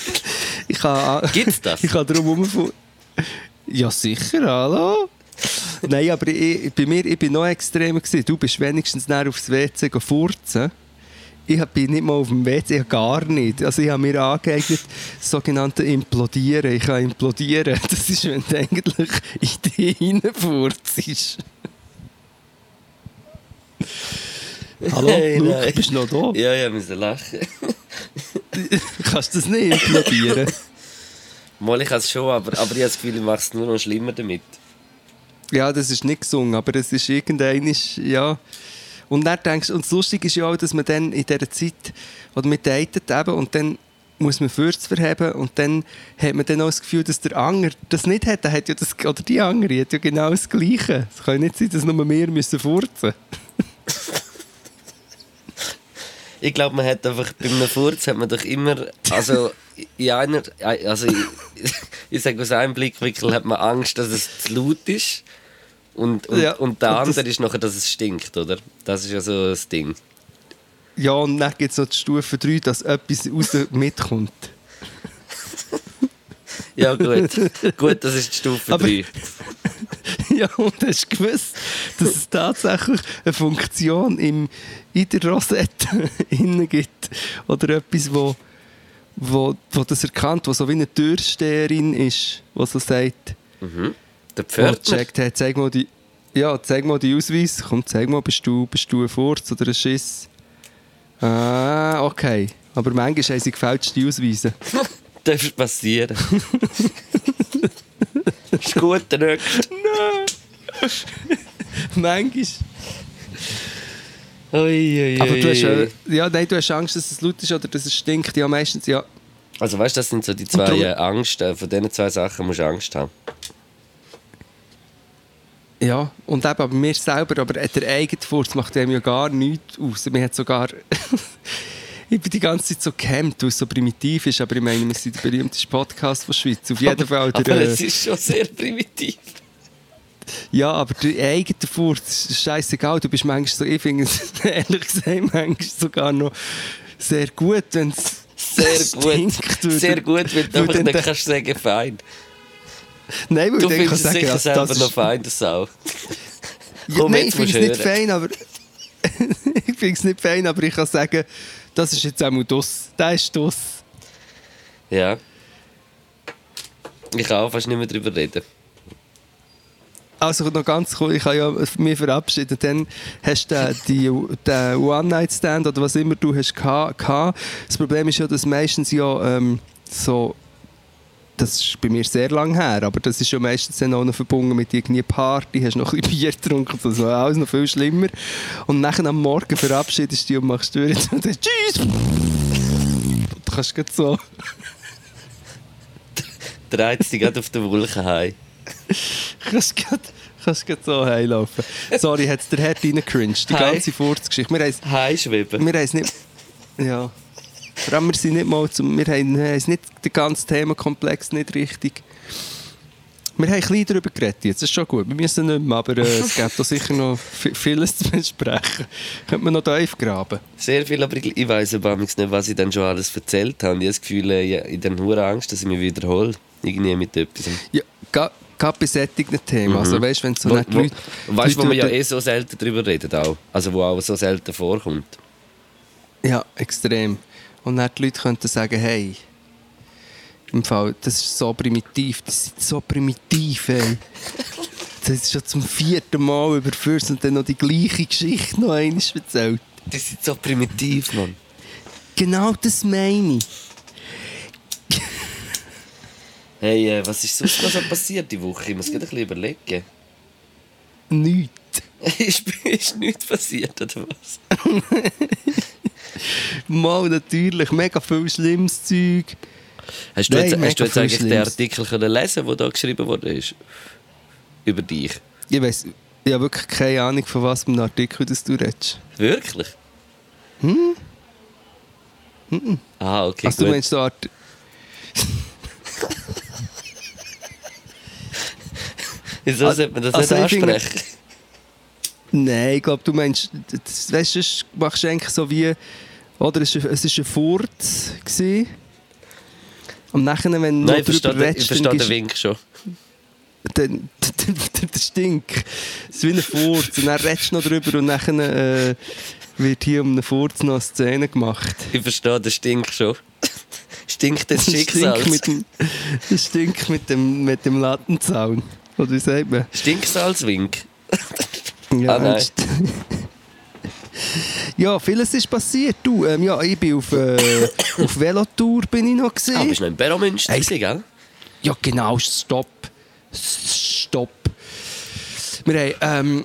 ich kann Gibt's das? Ich kann darum herumfahren. Ja, sicher, hallo? Nein, aber ich, bei mir, ich bin noch extremer gewesen. Du bist wenigstens näher aufs WC furzen. Ich bin nicht mal auf dem WC, ich gar nicht. Also ich habe mir angeeignet, das sogenannte Implodieren. Ich kann implodieren. Das ist, wenn du eigentlich in dich reinfurzt. Hallo, Hey, Luke, nein. bist du noch da? Ja, ja, müssen lachen. Kannst du das nicht implodieren? Mal, ich kann es schon, aber, aber ich habe das Gefühl, ich mache es nur noch schlimmer damit. Ja, das ist nicht gesungen, aber es ist irgendein, ja. Und dann denkst und das Lustige ist ja auch, dass man dann in dieser Zeit, oder man datet eben, und dann muss man Fürst verheben und dann hat man dann auch das Gefühl, dass der Anger das nicht hat. Der hat ja das, oder die andere hat ja genau das Gleiche. Es kann nicht sein, dass nur wir müssen furzen. Ich glaube, man hat einfach bei einem Furz hat man doch immer, also in einer, also ich, ich sage aus einem Blickwinkel hat man Angst, dass es zu laut ist und, und, Ja, und der und das- andere ist nachher, dass es stinkt, oder? Das ist ja so das Ding. Ja, und dann gibt es noch die Stufe 3, dass etwas raus mitkommt. Ja gut, gut, das ist die Stufe Aber- 3. Ja, und hast du gewusst, dass es tatsächlich eine Funktion im, in der Rosette innen gibt? Oder etwas, wo, wo, wo das erkannt, wo so wie eine Türsteherin ist, wo so sagt, Der Pförtner. checkt, hey, zeig mal die, ja, zeig mal die Ausweis, komm, zeig mal, bist du, bist du ein Furz oder ein Schiss? Ah, okay. Aber manchmal haben sie gefälschte Ausweise. Darf passieren. ist gut, der Nächste. manchmal. Ui, ui, Aber du hast, äh, ja, nein, du hast Angst, dass es laut ist oder dass es stinkt. Ja, meistens, ja. Also weißt du, das sind so die zwei Angst, äh, von diesen zwei Sachen musst du Angst haben. Ja, und eben, aber mir selber, aber der eigene Furz macht dem ja gar nichts aus. Mir hat sogar... ich bin die ganze Zeit so gehemmt, weil es so primitiv ist, aber ich meine, wir sind der berühmteste Podcast von Schweiz. Auf jeden Fall. Der, Aber äh, es ist schon sehr primitiv. ja, aber der eigene Furz ist scheißegal. Du bist manchmal so, ich finde es ehrlich gesagt manchmal sogar noch sehr gut, wenn es Sehr gut. Sehr gut, weil du einfach nicht kannst sagen, fein. Nein, weil Du ich es sagen, also, das noch ist- fein, das auch. Ja, Komm, nein, ich finde es nicht fein, aber ich finde es nicht fein, aber ich kann sagen, das ist jetzt einmal das. Der ist das. Ja. Ich kann auch fast nicht mehr darüber reden. Also noch ganz cool, ich habe ja mich verabschiedet. Dann hast du den, den One-Night-Stand oder was immer du hast geha- gehabt. Das Problem ist ja, dass meistens ja ähm, so... Das ist bei mir sehr lang her, aber das ist ja meistens dann auch noch verbunden mit irgendwie Party, hast noch ein bisschen Bier getrunken, das war alles noch viel schlimmer. Und nachher am Morgen verabschiedest du dich und machst durch und dann «Tschüss!» Du kannst gerade so... Dreht dich gerade auf der Wolke heim. kannst grad so heilaufen. Sorry, hat der Herd reingecringed. Die ganze Furzgeschichte. Wir Heimschweben. wir haben es nicht... Ja. Vor allem, wir sind nicht mal zum... Wir haben, wir haben nicht, den ganzen Themenkomplex nicht richtig... Wir haben ein bisschen darüber geredet jetzt, das ist schon gut. Wir müssen nicht mehr, aber äh, es gibt da sicher noch vi- vieles zu besprechen. Könnte man noch tief graben. Sehr viel, aber ich, weiss aber nicht, was ich dann schon alles erzählt habe. Ich habe das Gefühl, ich habe hure Angst, dass ich mich wiederhole. Irgendwie mit etwas. Ja, gerade bei solchen Themen. Also weißt du, wenn so Wo, Leute... weißt du, wo man ja eh so selten drüber redet auch. Also wo auch so selten vorkommt. Ja, extrem. Und dann die Leute könnten sagen, hey, im Fall, das ist so primitiv, das ist so primitiv, ey. Das ist schon zum vierten Mal über Fürst und dann noch die gleiche Geschichte noch einmal erzählt. Die sind so primitiv, Mann. Genau das meine ich. Hey, äh, was ist sonst noch so passiert die Woche? Ich muss gerade ein bisschen überlegen. Nichts. ist, ist nichts passiert, oder was? Mal natürlich, mega viel schlimmes Zeug. Hast du Nein, jetzt, hast du jetzt eigentlich den. Artikel können lesen der da geschrieben wurde? Ist? Über dich? Ich weiß, ich habe wirklich keine Ahnung, von was einem Artikel das du redest. Wirklich? Hm? Ah, okay, Also du gut. meinst so Art... Wieso Also- sollte man das also nicht finde- ansprechen? Nein, ich glaube, du meinst... Weißt du, machst du eigentlich so wie... Oder es war ein Furz. Gewesen. Und nachher, wenn du Nein, ich drüber den- ich redest, verstehe dann den Wink schon. dann, der, der Stink. Es ist wie ein Furz. Und dann redest du noch drüber und dann äh, wird hier um einen Furz noch eine Szene gemacht. Ich verstehe den Stink schon. Stinkt Das Stink Schicksals. mit dem, das Stink mit dem, mit dem Lattenzaun. Oder wie sagt man? Stinksalzwink. Ja, Ah, nein. Ja, vieles ist passiert. Du, ähm, ja, ich bin auf, äh, auf Velotour bin ich noch gesehen. Ah, bist du noch in Beromünster, Hey. gewesen, gell? Ja, genau, stopp. Stopp. Wir haben, ähm,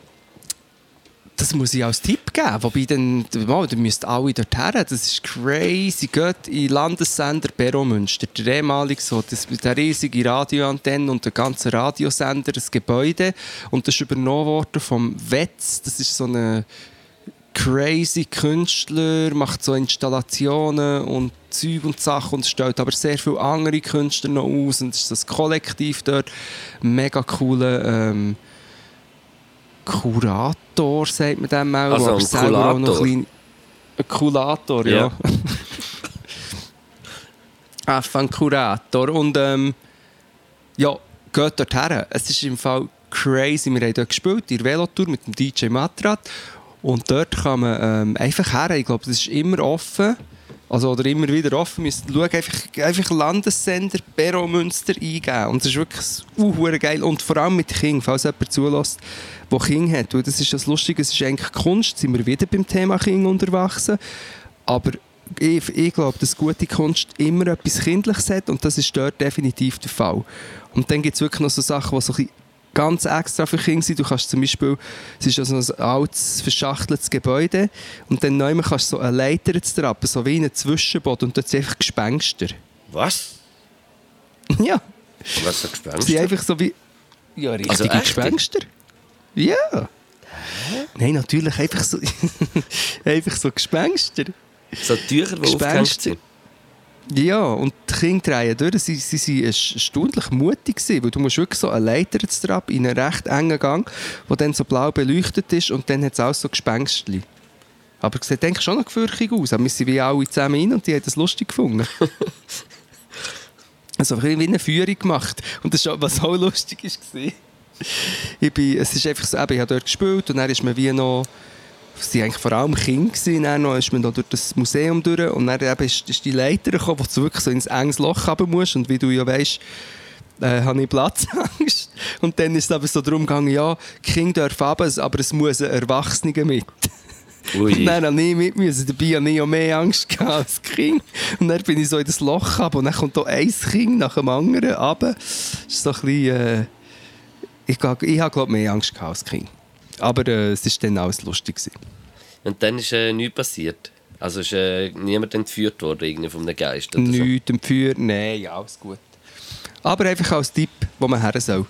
das muss ich als Tipp geben, wobei dann, mal, ihr müsst alle dorthin, das ist crazy, geht in Landessender Beromünster, der ehemalige so, das, der riesige Radioantenne und der ganze Radiosender, das Gebäude und das ist übernommen worden vom Wetz, das ist so eine crazy Künstler, macht so Installationen und Zeug und Sachen und stellt aber sehr viele andere Künstler noch aus und es ist das Kollektiv dort. Mega cooler ähm, Kurator, sagt man dem auch. Also aber ein selber auch noch Kulator. klein- Ein Kulator, ja. Ja. Einfach ein Kurator. Und ähm, ja, geht dort her. Es ist im Fall crazy. Wir haben dort gespielt, in der Velotour mit dem DJ Matrat. Und dort kann man ähm, einfach her. Ich glaube, das ist immer offen. Also, oder immer wieder offen. Müsst schauen, einfach, einfach Landessender Bero Münster eingeben. Und das ist wirklich uh, geil. Und vor allem mit King, falls jemand zulässt, der King hat. Weil das ist das Lustige, es ist eigentlich Kunst. Sind wir wieder beim Thema King unterwachsen. Aber ich, ich glaube, dass gute Kunst immer etwas Kindliches hat und das ist dort definitiv der Fall. Und dann gibt es wirklich noch so Sachen, die so ein bisschen ganz extra für Kinder sind. Du kannst zum Beispiel, es ist also ein altes, verschachteltes Gebäude und dann neu kannst du so eine Leiter trappen, so wie in einen Zwischenboden und dort sind einfach Gespenster. Was? ja, Was für sie sind Gespenster? einfach so wie... Ja, richtige Also echte? Gespenster. Ja. Nein, natürlich einfach so... einfach so Gespenster. So Tücher, die Gespenster. sind. Ja, und die Kinder drehen durch. Sie, sie, sie waren erstaunlich mutig, gewesen, weil du musst wirklich so eine Leiter trappen in einen recht engen Gang, der dann so blau beleuchtet ist und dann hat es auch so Gespenstchen. Aber es sieht eigentlich schon noch gefürchtig aus. Aber wir sind wie alle zusammen rein und die haben das lustig gefunden. also wie eine Führung gemacht. Und das, was auch lustig war, ich bin, es ist einfach so, ich habe dort gespielt und dann ist man wie noch waren eigentlich vor allem Kinder. Gewesen. Dann noch ist man da durch das Museum durch und dann eben ist, ist die Leiter gekommen, wo du wirklich so ins enges Loch haben musst. Und wie du ja weißt, äh, habe ich Platzangst. Und dann ist es aber so darum gegangen, ja, Kinder dürfen runter, aber es muss ein Erwachsener mit. Ui. Und dann habe ich mit müssen. Dabei habe ich auch mehr Angst gehabt als Kind. Und dann bin ich so in das Loch runter und dann kommt da ein Kind nach dem anderen runter. Das ist so ein bisschen... Äh, ich ich, habe, glaube mehr Angst gehabt als Kind. Aber äh, es war dann alles lustig. Gewesen. Und dann ist äh, nichts passiert. Also ist äh, niemand entführt worden irgendwie von einem Geist oder so. Nichts empführt, nein, ja, alles gut. Aber einfach als Tipp, wo man her soll.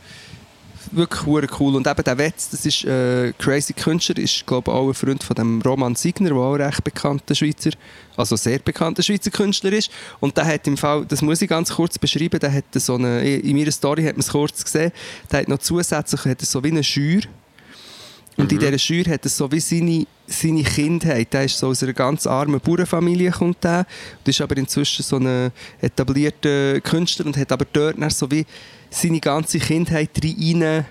Wirklich cool. Und eben der Wetz, das ist äh, Crazy Künstler, ist glaube ich auch ein Freund von dem Roman Signer, der auch ein recht bekannter Schweizer, also sehr bekannter Schweizer Künstler ist. Und der hat im Fall, das muss ich ganz kurz beschreiben, der hat so eine, in meiner Story hat man es kurz gesehen, der hat noch zusätzlich hat so wie eine Schür. Und in dieser Schür hat er so wie seine, seine Kindheit. Der ist so aus einer ganz armen Bauernfamilie, kommt der. Und ist aber inzwischen so ein etablierter Künstler und hat aber dort dann so wie seine ganze Kindheit rein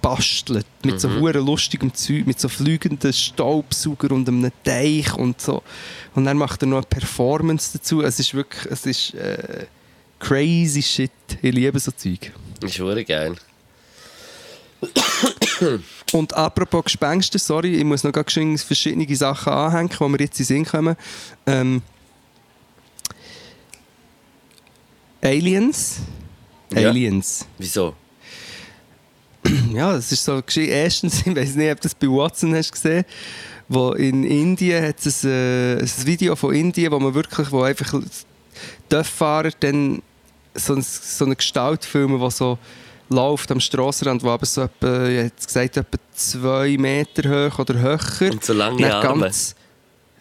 bastelt. Mit so hure lustigem Zeug, mit so fliegenden Staubsauger und einem Teich und so. Und dann macht er noch eine Performance dazu. Es ist wirklich, es ist äh, crazy shit. Ich liebe so Zeug. Ist wirklich geil. Und apropos Gespenster, sorry, ich muss noch ganz schön verschiedene Sachen anhängen, die mir jetzt in den Sinn kommen. Ähm, Aliens. Ja. Aliens. Wieso? ja, das ist so geschehen. Erstens, ich weiß nicht, ob du das bei Watson hast gesehen wo in Indien hat es ein, äh, ein Video von Indien, wo man wirklich, wo einfach Töfffahrer dann so, ein, so eine Gestalt filmen, die so läuft am Strassenrand, wo aber so etwa, ich hätte gesagt, etwa zwei Meter hoch oder höher. Und so lange Arme. ganz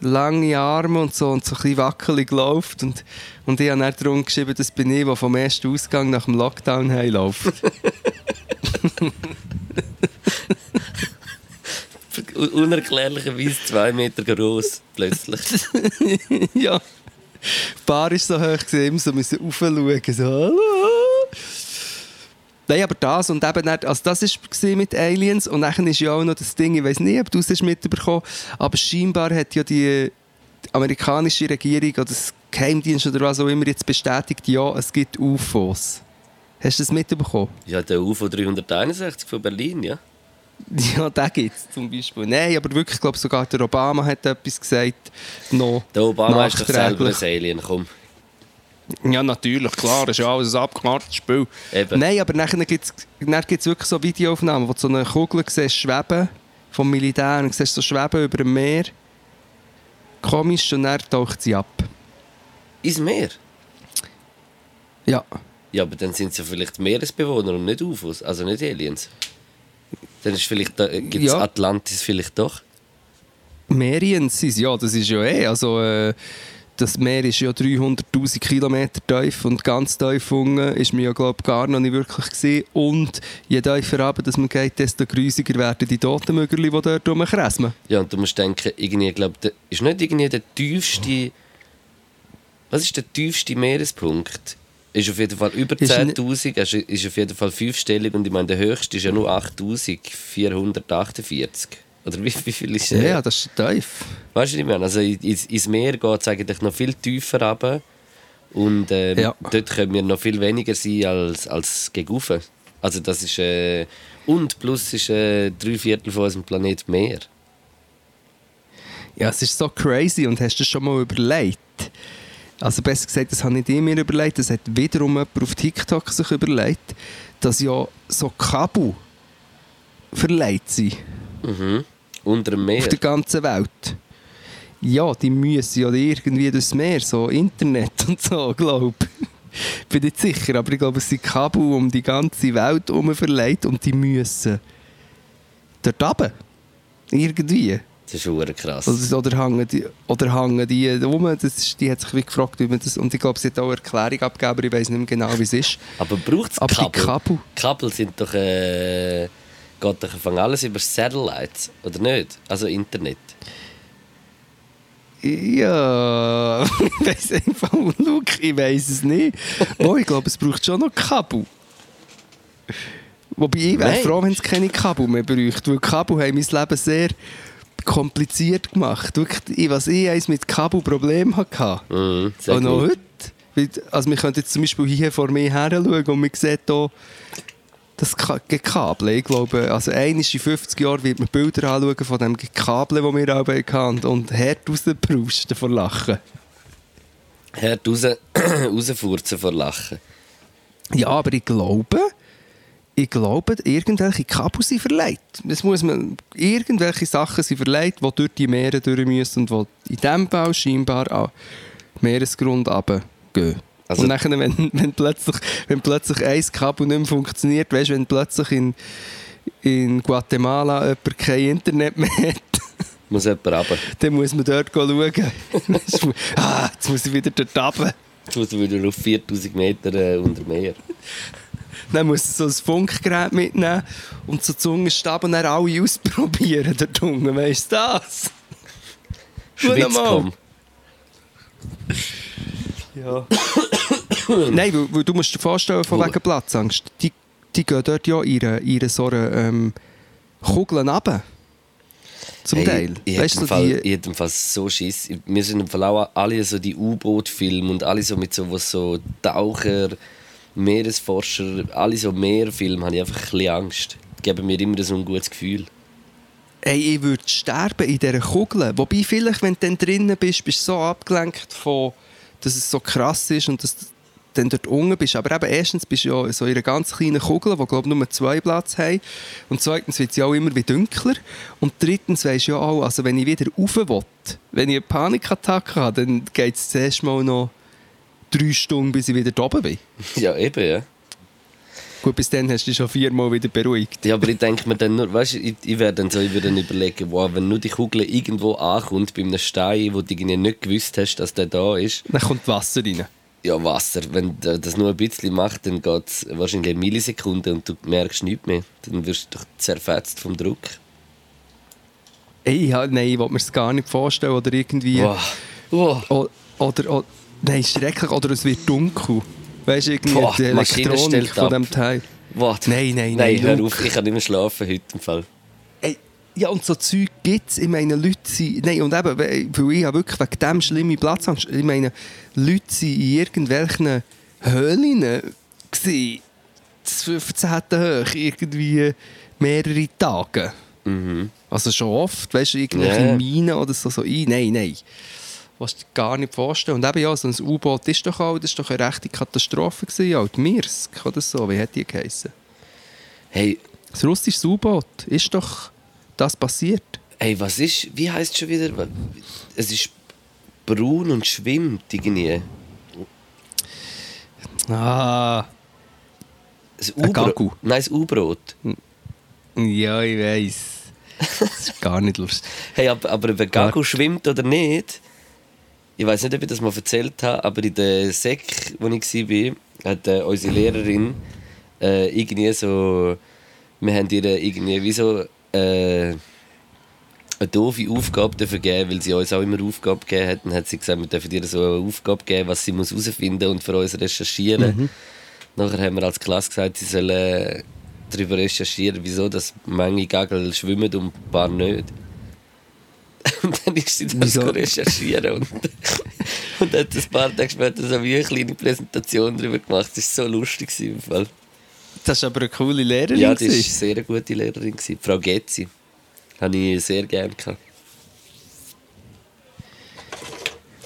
lange Arme und so und so ein bisschen wackelig läuft. Und, und ich habe dann darum geschrieben, das bin ich, der vom ersten Ausgang nach dem Lockdown heimläuft. Un- Unerklärlicherweise zwei Meter groß plötzlich. ja. Die Bar war so hoch, gewesen, immer so müssen raufschauen. So, hallo. Nein, aber das und eben nicht, also das war mit Aliens und dann ist ja auch noch das Ding, ich weiß nicht, ob du es hast mitbekommen aber scheinbar hat ja die amerikanische Regierung oder das Geheimdienst oder was auch immer jetzt bestätigt, ja, es gibt UFOs. Hast du das mitbekommen? Ja, der UFO 361 von Berlin, ja. Ja, den gibt es zum Beispiel. Nein, aber wirklich, ich glaube sogar der Obama hat etwas gesagt. Noch Der Obama ist doch selber ein. Alien, komm. Ja, natürlich, klar, das ist ja alles ein abgekartetes Spiel. Eben. Nein, aber nachher gibt es wirklich so Videoaufnahmen, wo du so eine Kugel siehst, schweben vom Militär und siehst so schweben über dem Meer. Komisch und dann taucht sie ab. Ins Meer? Ja. Ja, aber dann sind es ja vielleicht Meeresbewohner und nicht UFOs, also nicht Aliens. Dann ist vielleicht, da, gibt es Ja. Atlantis vielleicht doch. Meriens sind ja, das ist ja eh, also äh, das Meer ist ja 300'000 Kilometer tief und ganz tief unten ist mir ja glaube gar noch nicht wirklich gesehen und je tiefer runter, dass man geht, desto grusiger werden die Totenmögerli, die dort rumkräsmen. Ja, und du musst denken, irgendwie, glaub, der, ist nicht irgendwie der tiefste. Was ist der tiefste Meerespunkt? Ist auf jeden Fall über Ist 10.000, ist, ist auf jeden Fall fünfstellig und ich meine, der höchste ist ja nur 8.448. Oder wie, wie viel ist Ja, der? das ist tief. Weißt du, ich meine? Also ins, ins Meer geht es eigentlich noch viel tiefer runter. Und ähm, Ja. dort können wir noch viel weniger sein als, als gegen rauf. Also das ist... Äh, und plus ist äh, drei Viertel von unserem Planet Meer. Ja, es ist so crazy und hast du das schon mal überlegt? Also besser gesagt, das habe nicht ich mir überlegt, das hat wiederum jemand auf TikTok sich überlegt, dass ja so Kabel verleiht sind Mhm. Unter dem Meer. auf der ganzen Welt. Ja, die müssen ja irgendwie durchs Meer, so Internet und so, glaube ich. Bin nicht sicher, aber ich glaube, es sind Kabel um die ganze Welt herum verleiht und die müssen dort runter. Irgendwie. Das ist schon krass. Oder, oder hängen die, oder hängen die rum? Das ist, die hat sich wie gefragt, wie man das... Und ich glaube, sie hat auch eine Erklärung abgegeben, aber ich weiß nicht mehr genau, wie es ist. Aber braucht es Kabel? Kabel- Kabel sind doch... Äh, geht doch von alles über Satellites, oder nicht? Also Internet. Ja, ich weiß einfach, Luke, ich weiß es nicht. Oh, ich glaube, es braucht schon noch Kabel. Wobei ich wäre froh, wenn es keine Kabel mehr bräuchte, weil Kabel haben mein Leben sehr kompliziert gemacht. Wirklich, ich- was ich eins mit Kabel Problem hatte. Mhm, Und noch gut. heute. Also wir können jetzt zum Beispiel hier vor mir her schauen und man sieht hier das Ka- Gekabel. Ich glaube, also einmal in 50 Jahren wird man Bilder anschauen von dem Gekabel, das wir auch hatten und hart rausbrausten vor Lachen. Hört raus, rausfurzen vor Lachen. Ja, aber ich glaube, ich glaube, irgendwelche Kabel sind verleiht. Es muss man, irgendwelche Sachen sind verleiht, die durch die Meere durch müssen und die in diesem Fall scheinbar an den Meeresgrund runtergehen. Also- und dann, wenn, wenn, plötzlich, wenn plötzlich ein Kabel nicht mehr funktioniert, weißt du, wenn plötzlich in, in Guatemala jemand kein Internet mehr hat, Muss jemand runter. dann muss man dort schauen. ah, jetzt muss ich wieder dort runter. Jetzt muss man wieder auf 4000 Meter äh, unter Meer. Dann muss er so ein Funkgerät mitnehmen und so Zungenstab und dann alle ausprobieren dort unten. Weißt du das? Schau mal. Schwitzcom. Ja. Nein, weil, weil du musst dir vorstellen, von wegen Platzangst, die, die gehen dort ja ihre, ihre so ähm, Kugeln runter. Zum Hey, Teil. Ich, weißt hätte Fall, die, ich Fall so Schiss. Ich- Wir sind im Fall auch alle so die U-Boot-Filme und alle so mit so, was so Taucher, Meeresforscher, alle so Meerfilme, habe ich einfach ein bisschen Angst. Die geben mir immer so ein gutes Gefühl. ey, ich würde sterben in dieser Kugel. Wobei vielleicht, wenn du dann drinnen bist, bist du so abgelenkt von, dass es so krass ist und dass dann dort unten bist. Aber eben erstens bist du ja so in einer ganz kleinen Kugel, die glaube ich nur zwei Platz haben. Und zweitens wird sie auch immer wie dunkler. Und drittens weisst du ja auch, also wenn ich wieder rauf will, wenn ich eine Panikattacke habe, dann geht es zuerst mal noch drei Stunden, bis ich wieder oben bin. Ja, eben, ja. Gut, bis dann hast du dich schon viermal wieder beruhigt. Ja, aber ich denke mir dann nur, weißt du, ich, ich werde dann so, ich würde dann überlegen, wow, wenn nur die Kugel irgendwo ankommt, bei einem Stein, wo du irgendwie nicht gewusst hast, dass der da ist, Dann kommt Wasser rein. ja, Wasser, wenn das nur ein bisschen macht, dann geht es wahrscheinlich eine Millisekunde und du merkst nichts mehr. Dann wirst du doch zerfetzt vom Druck. Ey, ja, nein, ich will mir das gar nicht vorstellen. Oder irgendwie... Wow. Wow. O- Oder, oder, nein, schrecklich. Oder es wird dunkel. Weißt du, irgendwie Boah, die Elektronik von dem Teil. What? Nein, nein, Nein, nein, hör auf, ich kann nicht mehr schlafen heute im Fall. Ey, ja, und so Zeug gibt es. Ich meine, Leute sind... Nein, und eben, weil ich habe wirklich wegen dem schlimme Platzangst. Ich meine, Leute sind in irgendwelchen Höhlen gewesen. Das 15. hoch, irgendwie mehrere Tage. Also schon oft, weißt du, irgendwelche Ja. Minen oder so, so ein. Nein, nein. Was du gar nicht vorstellen. Und eben ja, so ein U-Boot ist doch auch, das ist doch eine rechte Katastrophe gewesen, ja. Die Mirsk oder so, wie hat die geheißen? Hey, Das russische U-Boot, ist doch das passiert? hey, was ist, wie heißt es schon wieder? Es ist braun und schwimmt irgendwie. Ah, Das. Gagu. Nein, das U-Brot. ja, ich weiß. Das ist gar nicht lustig. Hey, aber, aber ob ein Gagu schwimmt oder nicht, ich weiß nicht, ob ich das mal erzählt habe, aber in der Sek, wo ich war, hat äh, unsere Lehrerin äh, irgendwie so, wir haben ihr irgendwie wie so äh, eine doofe Aufgabe dafür gegeben, weil sie uns auch immer Aufgabe gegeben hat. Dann hat sie gesagt, wir dürfen ihr so eine Aufgabe geben, was sie muss herausfinden und für uns recherchieren. Nachher haben wir als Klasse gesagt, sie sollen darüber recherchieren, wieso dass manche Gagel schwimmen und ein paar nicht. Und dann ist sie das Wieso? recherchieren und, und hat ein paar Tage später so wie eine kleine Präsentation darüber gemacht. Das war so lustig im Fall. Das war aber eine coole Lehrerin. Ja, die war eine sehr gute Lehrerin. Gewesen. Frau Getzi. Habe ich sehr gerne gehabt.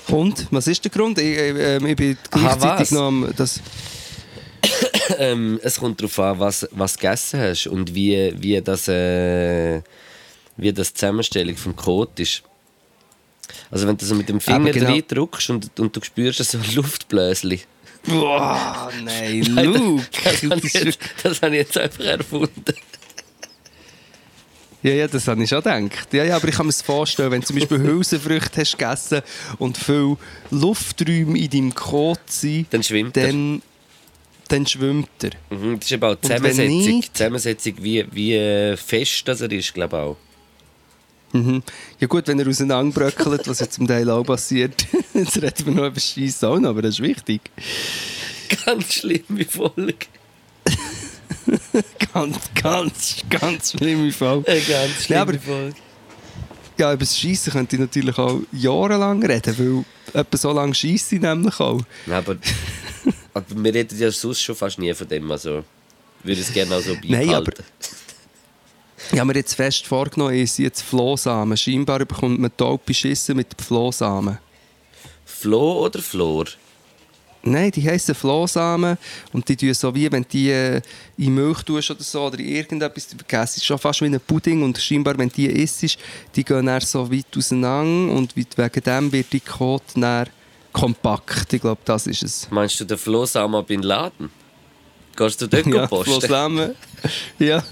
Und, was ist der Grund? Ich, ähm, ich bin Aha, gleichzeitig was? noch. Das, ähm, es kommt darauf an, was, was du gegessen hast und wie, wie, das, äh, wie das die Zusammenstellung vom Code ist. Also wenn du so mit dem Finger genau. reindrückst und, und du spürst so ein Luftbläschen. Boah, nein, Nein, Luke. Das, das, das habe ich ist jetzt, das habe ich jetzt einfach erfunden. Ja, ja, das habe ich schon gedacht. Ja, ja, aber ich kann mir das vorstellen, wenn du zum Beispiel Hülsenfrüchte hast gegessen und viele Lufträume in deinem Kot sind, Dann schwimmt er. dann, dann schwimmt er. Mhm, das ist aber auch die Zusammensetzung, nicht? Zusammensetzung wie, wie äh, fest das er ist, glaube ich auch. Mhm. Ja gut, wenn er auseinanderbröckelt, was ja zum Teil auch passiert, jetzt reden wir noch über Scheiss auch noch, aber das ist wichtig. Ganz schlimme Folge. Ganz, ganz, ganz schlimme Fall. Eine ganz schlimme Ja, aber- Folge. Ja, über das Schiessen könnte ich natürlich auch jahrelang reden, weil etwa so lange scheisse ich nämlich auch. Ja, aber, aber wir reden ja sonst schon fast nie von dem. Also würde es gerne auch so beibehalten. Nein, aber- Ich habe mir jetzt fest vorgenommen, ich esse jetzt Flohsamen. Scheinbar bekommt man taub beschissen mit Flohsamen. Flo oder Flor? Nein, die heissen Flohsamen und die tun so wie, wenn du die äh, in Milch tust oder so oder in irgendetwas, du vergisst, es ist schon fast wie ein Pudding und scheinbar, wenn die isst, die gehen dann so weit auseinander und wegen dem wird die Kot dann kompakt. Ich glaube, das ist es. Meinst du den Flo Sama Bin Laden? Gehst du dort Ja, posten? Flohsamen. ja,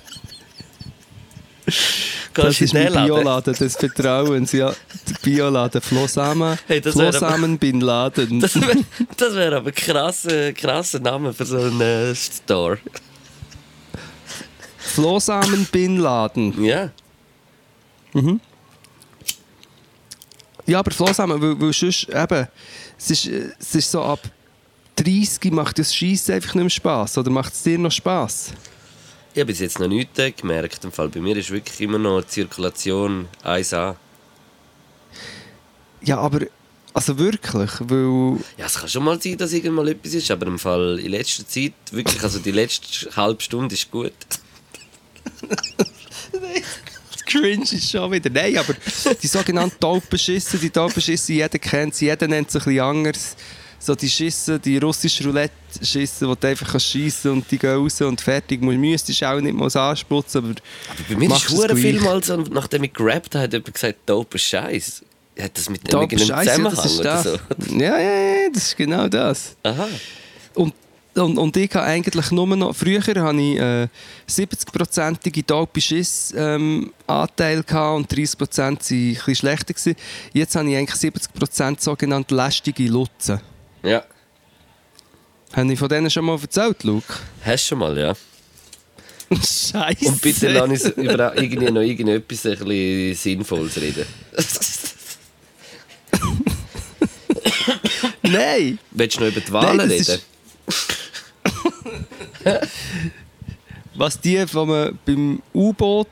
das ist in mein den Laden? Bioladen des Vertrauens. Ja, der Bioladen. Flohsamen. Hey, Flohsamen Bin Laden. Das wäre wär aber ein krasser, krasser Name für so einen äh, Store. Flohsamen Bin Laden. Ja. Ja, aber Flohsamen, weil, weil sonst eben, es ist, äh, es ist so ab 30 macht das Schießen einfach nicht mehr Spass. Oder macht es dir noch Spass? Ich habe bis jetzt noch nichts gemerkt. Im Fall. Bei mir ist wirklich immer noch die Zirkulation 1A. Ja, aber, also wirklich, weil, Ja, es kann schon mal sein, dass irgendwann etwas ist, aber im Fall in letzter Zeit, wirklich, also die letzte halbe Stunde ist gut. das Cringe ist schon wieder, nein, aber die sogenannten Taubenschisse, die Taubenschisse, jeder kennt sie, jeder nennt sie ein bisschen anders. So die Schisse, die russische Roulette-Schisse, wo du einfach schiessen und die gehen raus und fertig. Du müsstest auch nicht mal ansputzen, aber... Aber bei mir ist es viel mal so, nachdem ich gerappt habe, hat jemand gesagt, dope Scheiß. Hat das mit dem Zusammenhang ist oder so? Ja, ja, ja, das ist genau das. Aha. Und, und, und ich habe eigentlich nur noch, früher hatte ich äh, 70%ige dope Schiss ähm, Anteil gehabt und 30% waren ein bisschen schlechter. Gewesen. Jetzt habe ich eigentlich 70% sogenannte lästige Lutzen. Ja. Habe ich von denen schon mal erzählt, Luke? Hast du schon mal, ja. Scheiße. Und bitte lass uns über irgendwie noch irgendetwas ein bisschen Sinnvolles reden. Nein! Willst du noch über die Wahlen Nein, reden? Was die, wo man beim U-Boot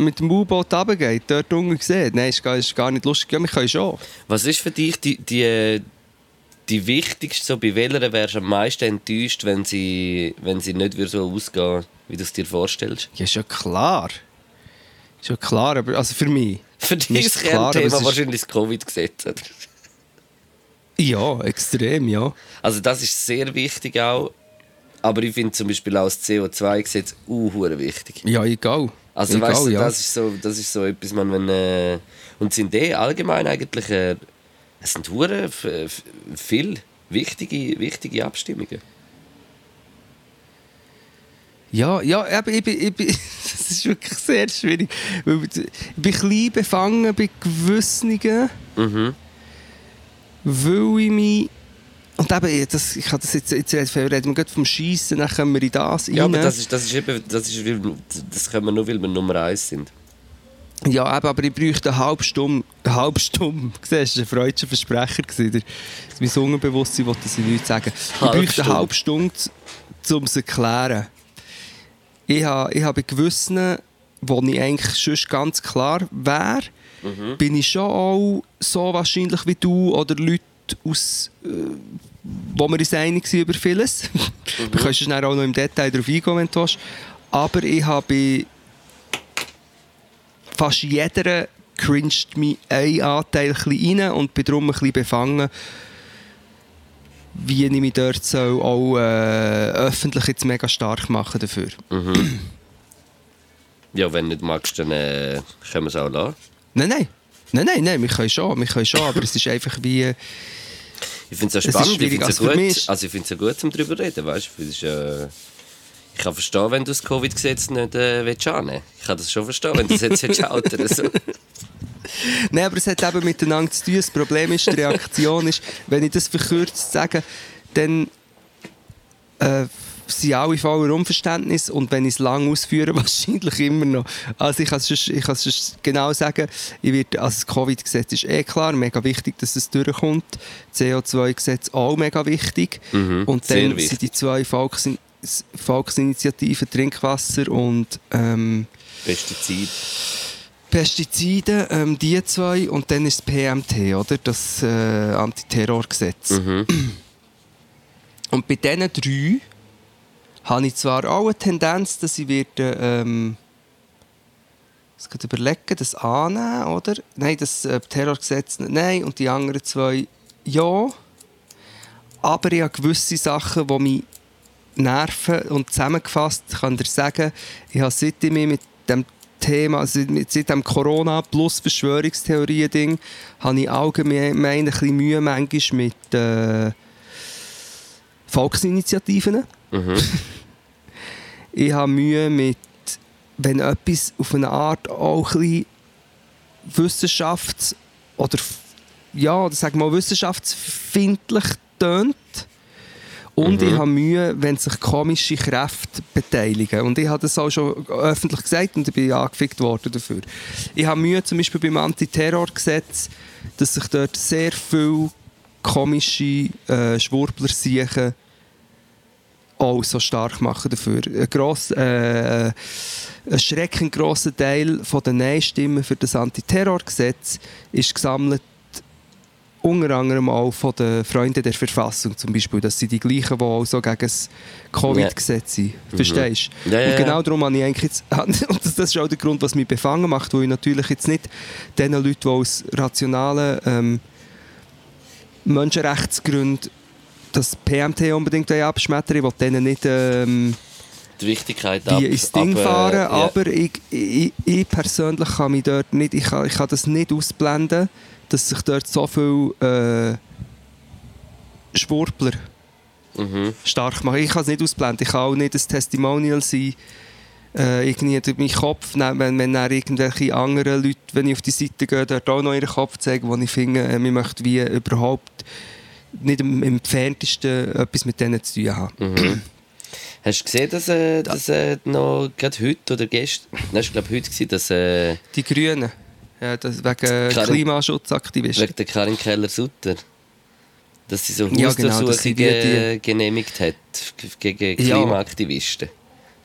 mit dem U-Boot runtergeht, dort unten sieht. Nein, ist gar, ist gar nicht lustig. Ja, wir können schon. Was ist für dich die, die, die wichtigste, so bei welcher wärst du am meisten enttäuscht, wenn sie, wenn sie nicht so ausgehen wie du es dir vorstellst? Ja, ist ja klar. Ist ja klar, aber also für mich. Für dich ist das klar, Kernthema ist- wahrscheinlich das Covid-Gesetz. oder? Ja, extrem, ja. Also das ist sehr wichtig auch. Aber ich finde zum Beispiel auch das CO2-Gesetz uh, wichtig. Ja, egal. Also egal, weißt du, ja. das ist so, das ist so etwas, man wenn äh, und sind eh allgemein eigentlich äh, es sind hure viel wichtige wichtige Abstimmungen. Ja, ja, eben, ich, bin- ich, bin- das ist wirklich sehr schwierig. Ich bin klein befangen bei gewissen, Mhm. weil ich mich... Und eben, das, ich kann das jetzt, jetzt reden wir gerade vom Schießen, dann kommen wir in das Ja, rein. aber das ist das ist eben das ist das können wir nur, weil wir Nummer eins sind. Ja, eben, aber ich bräuchte eine halbe Stunde. Eine halbe Stunde. Siehst du, das war ein freudscher Versprecher. Der- Mein Unterbewusstsein wollte sie nichts sagen. Ich Halbe bräuchte eine halbe Stunde, um es zu erklären. Ich habe, ich habe bei gewissen, wo ich eigentlich sonst ganz klar wäre, Mhm. bin ich schon auch so wahrscheinlich wie du oder Leute aus... Äh, wo wir uns einig sind über vieles. Mhm. Du kannst dann auch noch im Detail darauf eingehen, wenn du willst. Aber ich habe fast jeder cringed mich ein Anteil ein rein und bin darum ein bisschen befangen, wie ich mich dort soll auch äh, öffentlich jetzt mega stark machen dafür. Ja, wenn du nicht magst, dann äh, können wir es auch lassen. Nein, nein. Nein, nein, nein, wir können schon, wir können schon, aber es ist einfach wie... Ich finde es auch spannend, ich finde es ja gut, also ich finde es ja gut, um darüber zu reden, weißt du, ist, äh, ich kann verstehen, wenn du das Covid-Gesetz nicht äh, willst annehmen Ich kann das schon verstehen, wenn du es jetzt outern so. Nein, aber es hat eben miteinander zu tun. Das Problem ist, die Reaktion ist, wenn ich das verkürzt sage, dann äh, sind alle voller Unverständnis und wenn ich es lang ausführe, wahrscheinlich immer noch. Also ich kann es ich kann genau sagen, ich werde, also das Covid-Gesetz ist eh klar, mega wichtig, dass es durchkommt. Das CO2-Gesetz auch mega wichtig. Mhm, und dann wichtig. sind die zwei Volksin Volksinitiativen Trinkwasser und ähm, Pestizid. Pestizide, ähm, die zwei, und dann ist das PMT, oder? Das äh, Antiterrorgesetz. Mhm. Und bei diesen drei habe ich zwar auch eine Tendenz, dass ich werde, ähm, das gerade überlegen, das annehmen, oder? Nein, das äh, Terrorgesetz, nicht, nein, und die anderen zwei, ja. Aber ich habe gewisse Sachen, die mich nerven und zusammengefasst kann ich dir sagen, ich habe seit ich mich mit dem Thema, also mit- seit dem Corona plus Verschwörungstheorie-Ding, habe ich allgemein ein bisschen Mühe manchmal mit äh, Volksinitiativen. Mhm. Ich habe Mühe mit, wenn etwas auf eine Art auch ein bisschen wissenschafts- oder ja, oder wir mal wissenschaftsfindlich tönt. Und Mhm. ich habe Mühe, wenn sich komische Kräfte beteiligen. Und ich habe das auch schon öffentlich gesagt und ich bin angefickt worden dafür. Ich habe Mühe zum Beispiel beim Antiterrorgesetz, dass sich dort sehr viele komische äh, Schwurbler siechen auch so stark machen dafür. Ein, gross, äh, ein schreckend grosser Teil den Nein-Stimmen für das Antiterrorgesetz ist gesammelt unter anderem auch von den Freunden der Verfassung zum Beispiel. Das sind die gleichen, die auch so gegen das Covid-Gesetz sind. Verstehst du? Mhm. Ja, ja, Und genau ja. darum habe ich eigentlich jetzt... Und das, das ist auch der Grund, was mich befangen macht, wo ich natürlich jetzt nicht den Leuten, die aus rationalen ähm, Menschenrechtsgründen das PMT unbedingt abschmettern. Ich will denen nicht ähm, Die Wichtigkeit die ins Ding ab, äh, fahren, ja. aber ich, ich, ich persönlich kann mich dort nicht, ich kann, ich kann das nicht ausblenden, dass sich dort so viel äh, Schwurbler Mhm. stark machen. Ich kann es nicht ausblenden. Ich kann auch nicht ein Testimonial sein, äh, irgendwie durch meinen Kopf, wenn, wenn dann irgendwelche anderen Leute, wenn ich auf die Seite gehe, dort auch noch ihren Kopf zeigen, wo ich finde, äh, ich möchte wie überhaupt nicht im, entferntesten etwas mit denen zu tun haben. Mhm. Hast du gesehen, dass, äh, dass äh, noch gerade heute oder gestern, nein, ich glaube heute gewesen, dass äh, Die Grünen, ja, das wegen Karin- Klimaschutzaktivisten. wegen der Karin Keller-Sutter, dass sie so Ja, genau, die- die- genehmigt hat gegen Ja. Klimaaktivisten.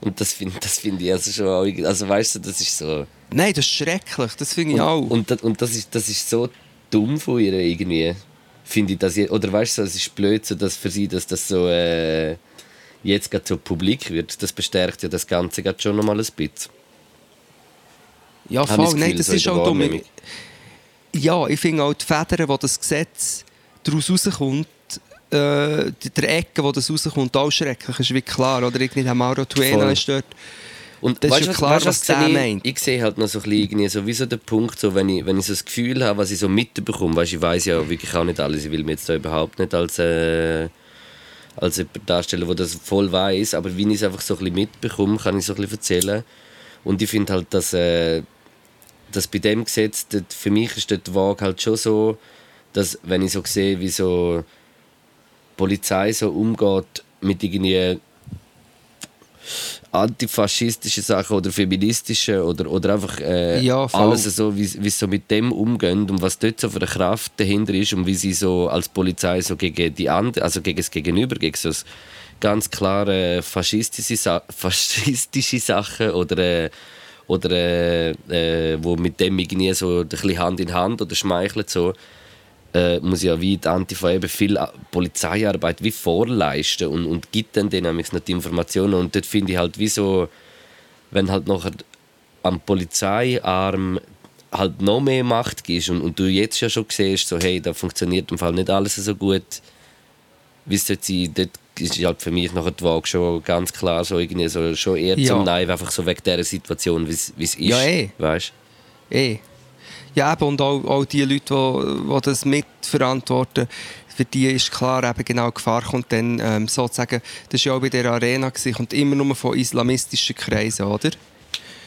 Und das finde das find ich also schon auch, also weißt du, das ist so... Nein, das ist schrecklich, das finde ich Und, auch. und, das- und das, ist, das ist so dumm von ihr irgendwie, finde ich. Ich oder weißt du, es ist blöd, so, dass für sie, dass das so äh, jetzt gerade so publik wird. Das bestärkt ja das Ganze gerade schon nochmal ein bisschen. ja, voll, das nein, Gefühl, das so ist auch dumm. Ja, ich finde auch die Federn, wo das Gesetz daraus rauskommt, äh, die- der Ecke, wo das rauskommt, auch schrecklich, ist wie klar. Oder irgendwie der Mauro Tuena ist dort. Und Das ist weißt ja du, klar, weißt, was sehe der ich, meint. Ich sehe halt noch so ein bisschen irgendwie so, wie so der Punkt, so, wenn, ich, wenn ich so das Gefühl habe, was ich so mitbekomme, weißt, ich weiß ja wirklich auch nicht alles, ich will mir jetzt da überhaupt nicht als, äh, als jemand darstellen, der das voll weiß, aber wie ich es einfach so ein bisschen mitbekomme, kann ich so ein bisschen erzählen. Und ich finde halt, dass, äh, dass bei dem Gesetz, dort, für mich ist die Waage halt schon so, dass wenn ich so sehe, wie so die Polizei so umgeht mit irgendwie antifaschistischen Sachen oder feministischen oder, oder einfach äh, Ja, alles so, wie, wie sie so mit dem umgehen und was dort so für eine Kraft dahinter ist und wie sie so als Polizei so gegen die andere, also gegen das Gegenüber, gegen so ganz klare faschistische, Sa faschistische Sachen oder äh, oder äh, äh, wo mit dem irgendwie so ein bisschen Hand in Hand oder schmeichelt so äh, muss ja wie die Antifa eben viel A- Polizeiarbeit wie vorleisten und, und gibt dann denen noch die Informationen und dort finde ich halt wie so, wenn halt nachher am Polizeiarm halt noch mehr Macht gibst und, und du jetzt ja schon siehst, so hey, da funktioniert im Fall nicht alles so gut, wie es sollte sein, dort ist halt für mich nachher die Waage schon ganz klar so irgendwie so, schon eher Ja. zum Nein, einfach so wegen dieser Situation, wie es wie es ist, Ja, eh. weißt Eh. Ja, eben, und auch, auch die Leute, die, die das mitverantworten, für die ist klar, eben genau die Gefahr kommt dann ähm, sozusagen, das war ja auch bei der Arena, gewesen, kommt immer nur von islamistischen Kreisen, oder?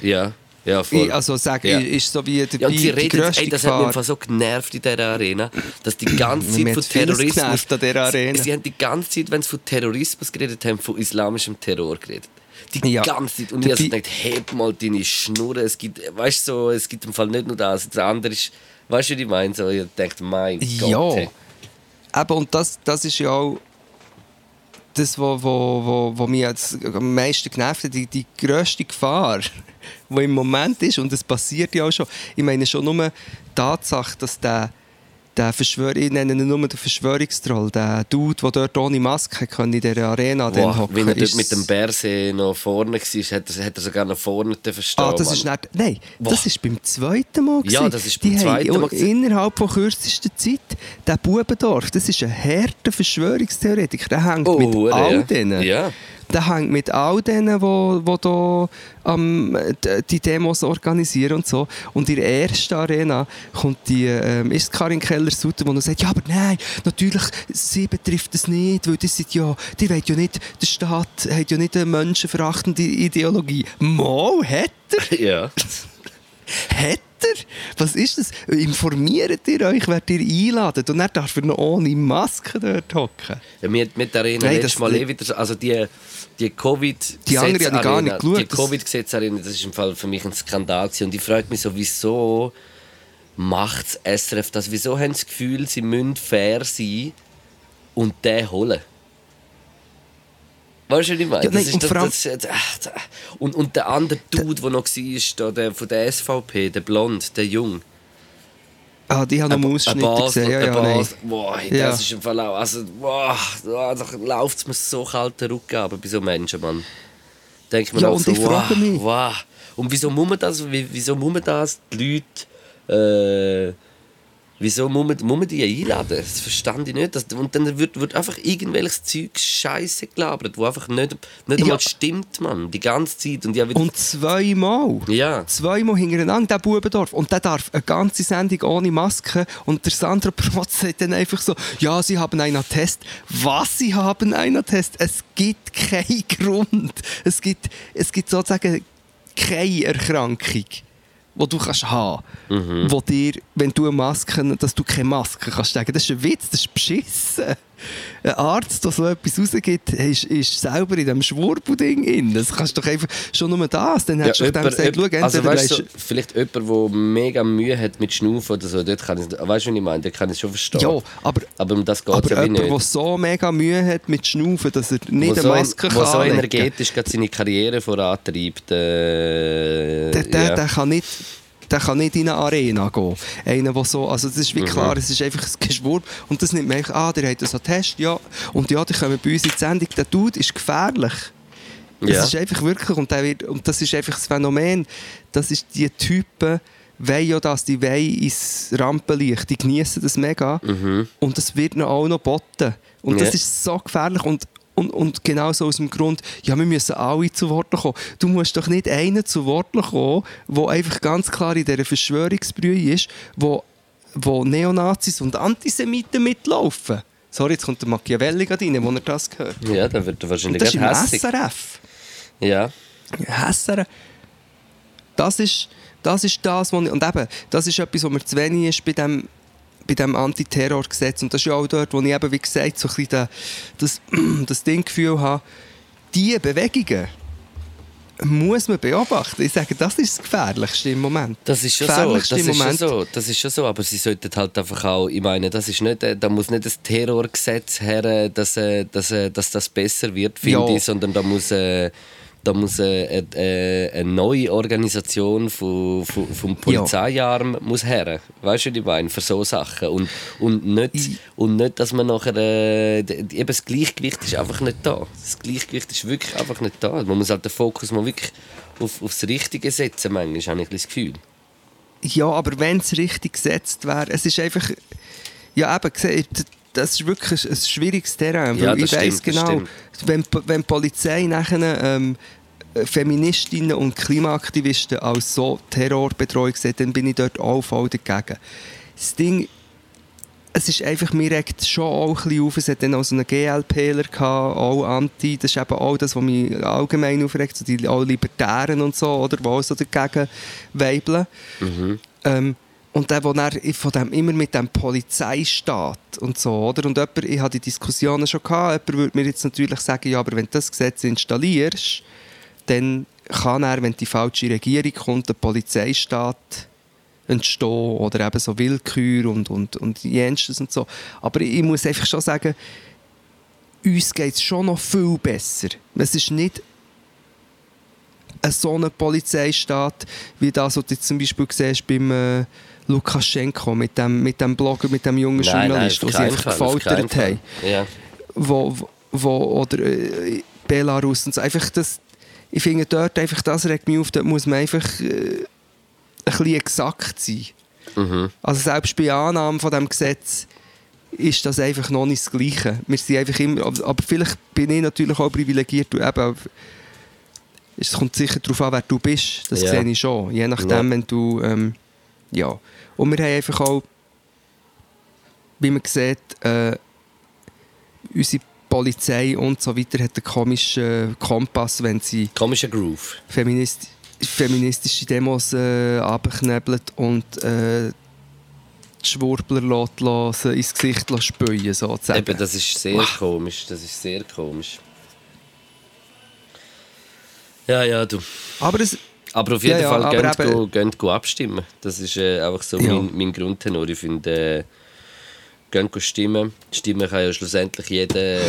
Ja, ja, voll. Also sagen, Ja. ist so wie dabei Ja, und sie reden, ey, das hat mich Gefahr. so genervt in dieser Arena, dass die ganze Zeit von Terrorismus... Sie, sie haben die ganze Zeit, wenn sie von Terrorismus geredet haben, von islamischem Terror geredet. Die Ja. ganze Zeit. Und ich habe so gedacht, heb mal deine Schnur. Es gibt, weißt so, es gibt im Fall nicht nur das. Das andere ist, weißt du, wie ich meine? So, ich dachte, mein Ja. Gott. Hey. Eben, und das, das ist ja auch das, was wo, wo, wo mich jetzt am meisten genervt hat, die, die grösste Gefahr, die im Moment ist, und es passiert ja auch schon, ich meine schon nur die Tatsache, dass der, der Verschwör ich nenne ihn nur den Verschwörungstroll, der Dude, der dort ohne Maske in dieser Arena Boah, hocken, wenn er dort mit dem Berse noch vorne war, hat er, hat er sogar noch vorne verstehen. Ah, das ist nicht, nein, Boah. das ist beim zweiten Mal. Ja, gewesen. das ist Die beim haben zweiten Mal gewesen. Innerhalb von kürzester Zeit, der Bubendorf, das ist ein harter Verschwörungstheoretiker. Der hängt Oh, mit all ja. denen. Ja. Der hängt mit all denen, wo, wo da ähm, die Demos organisieren und so. Und in der ersten Arena kommt die, ähm, ist Karin Keller-Sutter, die sagt, ja, aber nein, natürlich, sie betrifft es nicht, weil das sind ja, die wollen ja nicht, der Staat hat ja nicht eine menschenverachtende Ideologie. Mal, hat er? Ja. Hat er? Was ist das? Informiert ihr euch, wer ihr einladet? Und dann darf er noch ohne Maske dort hocken. Ja, mit, mit der Arena Nein, letztes das- Mal eh wieder so, also die, die covid Die andere habe ich gar nicht geschaut, Die das- Covid-Gesetzarena, das ist im Fall für mich ein Skandal gewesen. und ich frage mich so, wieso macht SRF das? Wieso haben sie das Gefühl, sie müssen fair sein und den holen? Weißt du, was ich meine? Ja, nein, das und das, allem- das, das, äh, und, und der andere Dude, der noch war, da, der von der SVP, der Blond, der Jung. Ah, die haben noch Ausschnitte gesehen. Ja, ja, nein. Boah, hey, Ja. das ist im Fall auch. Also, boah, da läuft es mir so kalt den Rücken ab bei so Menschen, Mann. Denkt man Ja, auch so, wow, mich- wow. Und wieso muss man das, wie- wieso muss man das die Leute, äh, Wieso muss man, muss man die einladen? Das verstand ich nicht. Das, und dann wird, wird einfach irgendwelches Zeug Scheiße gelabert, wo einfach nicht, nicht Ja. einmal stimmt, Mann. Die ganze Zeit. Und wieder, Und zweimal. Ja. Zweimal hintereinander, der Bubendorf. Und der darf eine ganze Sendung ohne Maske. Und der Sandro Protz sagt dann einfach so, ja, sie haben einen Attest. Was, sie haben einen Attest? Es gibt keinen Grund. Es gibt, es gibt sozusagen keine Erkrankung, die du kannst haben Mhm. wo dir, wenn du eine Maske, dass du keine Maske kannst sagen. Das ist ein Witz, das ist beschissen. Ein Arzt, der so etwas rausgibt, ist, ist selber in diesem Schwurbel-Ding drin. Das kannst du doch einfach, schon nur das, dann hättest du doch dem jemand- gesagt, jemand- also, weißt du, so, vielleicht jemand, der mega Mühe hat mit Schnaufen oder so, dort kann ich, weißt du, was ich meine? Dort kann ich es schon verstehen. Ja, aber, aber um das geht aber es ja jemand, der nicht. so mega Mühe hat mit Schnaufen, dass er nicht Wo eine so, Maske kann so anlegen energetisch seine Karriere vorantreibt. Äh, der, der, ja. der kann nicht der kann nicht in eine Arena gehen. Einer, der so, also das ist Mhm. wie klar, es ist einfach ein Geschwur. Und das nimmt man einfach, ah, der hat das so Test, ja. Und ja, die kommen bei uns in die Sendung, der Dude ist gefährlich. Ja. Das ist einfach wirklich, und, wird, und das ist einfach das Phänomen, das ist die Typen, wollen ja das, die wollen ins Rampenlicht, die genießen das mega. Und das wird ihnen auch noch botten. Und das Ja. ist so gefährlich. Und, und, und genau so aus dem Grund, ja, wir müssen alle zu Wort kommen. Du musst doch nicht einen zu Wort kommen, der einfach ganz klar in dieser Verschwörungsbrühe ist, wo, wo Neonazis und Antisemiten mitlaufen. Sorry, jetzt kommt der Machiavelli gerade rein, wo er das gehört. ja, dann wird er Und wahrscheinlich das ist im. SRF. Ja. Hässern. Das ist das, ist das was ich, und eben, das ist etwas, was mir zu wenig ist bei dem, bei dem Antiterrorgesetz. Und das ist ja auch dort, wo ich eben, wie gesagt, so ein bisschen da- das, das Dinggefühl habe, diese Bewegungen muss man beobachten. Ich sage, das ist das Gefährlichste im Moment. Das ist schon so, das ist schon so, das ist schon so, aber sie sollten halt einfach auch, ich meine, das ist nicht, äh, da muss nicht das Terrorgesetz her, äh, dass, äh, dass, dass das besser wird, finde Ja. ich, sondern da muss, äh, da muss äh, äh, eine neue Organisation von, von, vom Polizeiarm muss her, weißt du, was ich meine, für so Sachen. Und, und, nicht, und nicht, dass man nachher, äh, eben das Gleichgewicht ist einfach nicht da, das Gleichgewicht ist wirklich einfach nicht da, man muss halt den Fokus mal wirklich auf, aufs Richtige setzen, manchmal, habe ich das Gefühl. Ja, aber wenn es richtig gesetzt wäre, es ist einfach, ja eben, das ist wirklich ein schwieriges Terrain, weil Ja, ich das genau, wenn, wenn die Polizei nachher ähm, Feministinnen und Klimaaktivisten als so Terrorbedrohung sieht, dann bin ich dort auch voll dagegen. Das Ding, es ist einfach, mir regt schon auch ein bisschen auf, es hat dann auch so einen GLPler gehabt, auch Anti, das ist eben auch das, was mich allgemein aufregt, so die auch Libertären und so, oder, die auch so dagegen weibeln. Ähm, und der, wo dann von dem immer mit dem Polizeistaat und so, oder? Und jemand, ich hatte die Diskussionen schon gehabt, jemand würde mir jetzt natürlich sagen, ja, aber wenn du das Gesetz installierst, dann kann er, wenn die falsche Regierung kommt, der Polizeistaat entstehen oder eben so Willkür und, und, und jenstes und so. Aber ich muss einfach schon sagen, uns geht es schon noch viel besser. Es ist nicht ein so ein Polizeistaat, wie das, was du zum Beispiel siehst beim äh, Lukaschenko, mit dem, mit dem Blogger, mit dem jungen Journalist, auf den sie einfach Fall, gefoltert haben Ja. wo, wo oder äh, Belarus und so. Einfach das, ich finde dort einfach, das regt mich auf, dort muss man einfach äh, ein bisschen exakt sein. Mhm. Also selbst bei Annahme von dem Gesetz ist das einfach noch nicht das Gleiche. Wir sind einfach immer, aber, vielleicht bin ich natürlich auch privilegiert, eben, es kommt sicher darauf an, wer du bist, das Ja. sehe ich schon. Je nachdem, Ja. wenn du, ähm, ja. Und wir haben einfach auch, wie man sieht, äh, unsere Polizei und so weiter hat einen komischen Kompass, wenn sie Komischer Groove. Feminist feministische Demos äh, abknebelt und äh, die Schwurbler lässt, lässt, sie ins Gesicht spülen, sozusagen. Eben, das ist sehr Wow. komisch. Das ist sehr komisch. Ja, ja, du. Aber es, Aber auf jeden Ja, ja, Fall aber geht, eben- go, geht go abstimmen. Das ist äh, einfach so Ja. mein, mein Grundtenor. Ich finde, äh, geht go stimmen. Stimmen kann ja schlussendlich jeder,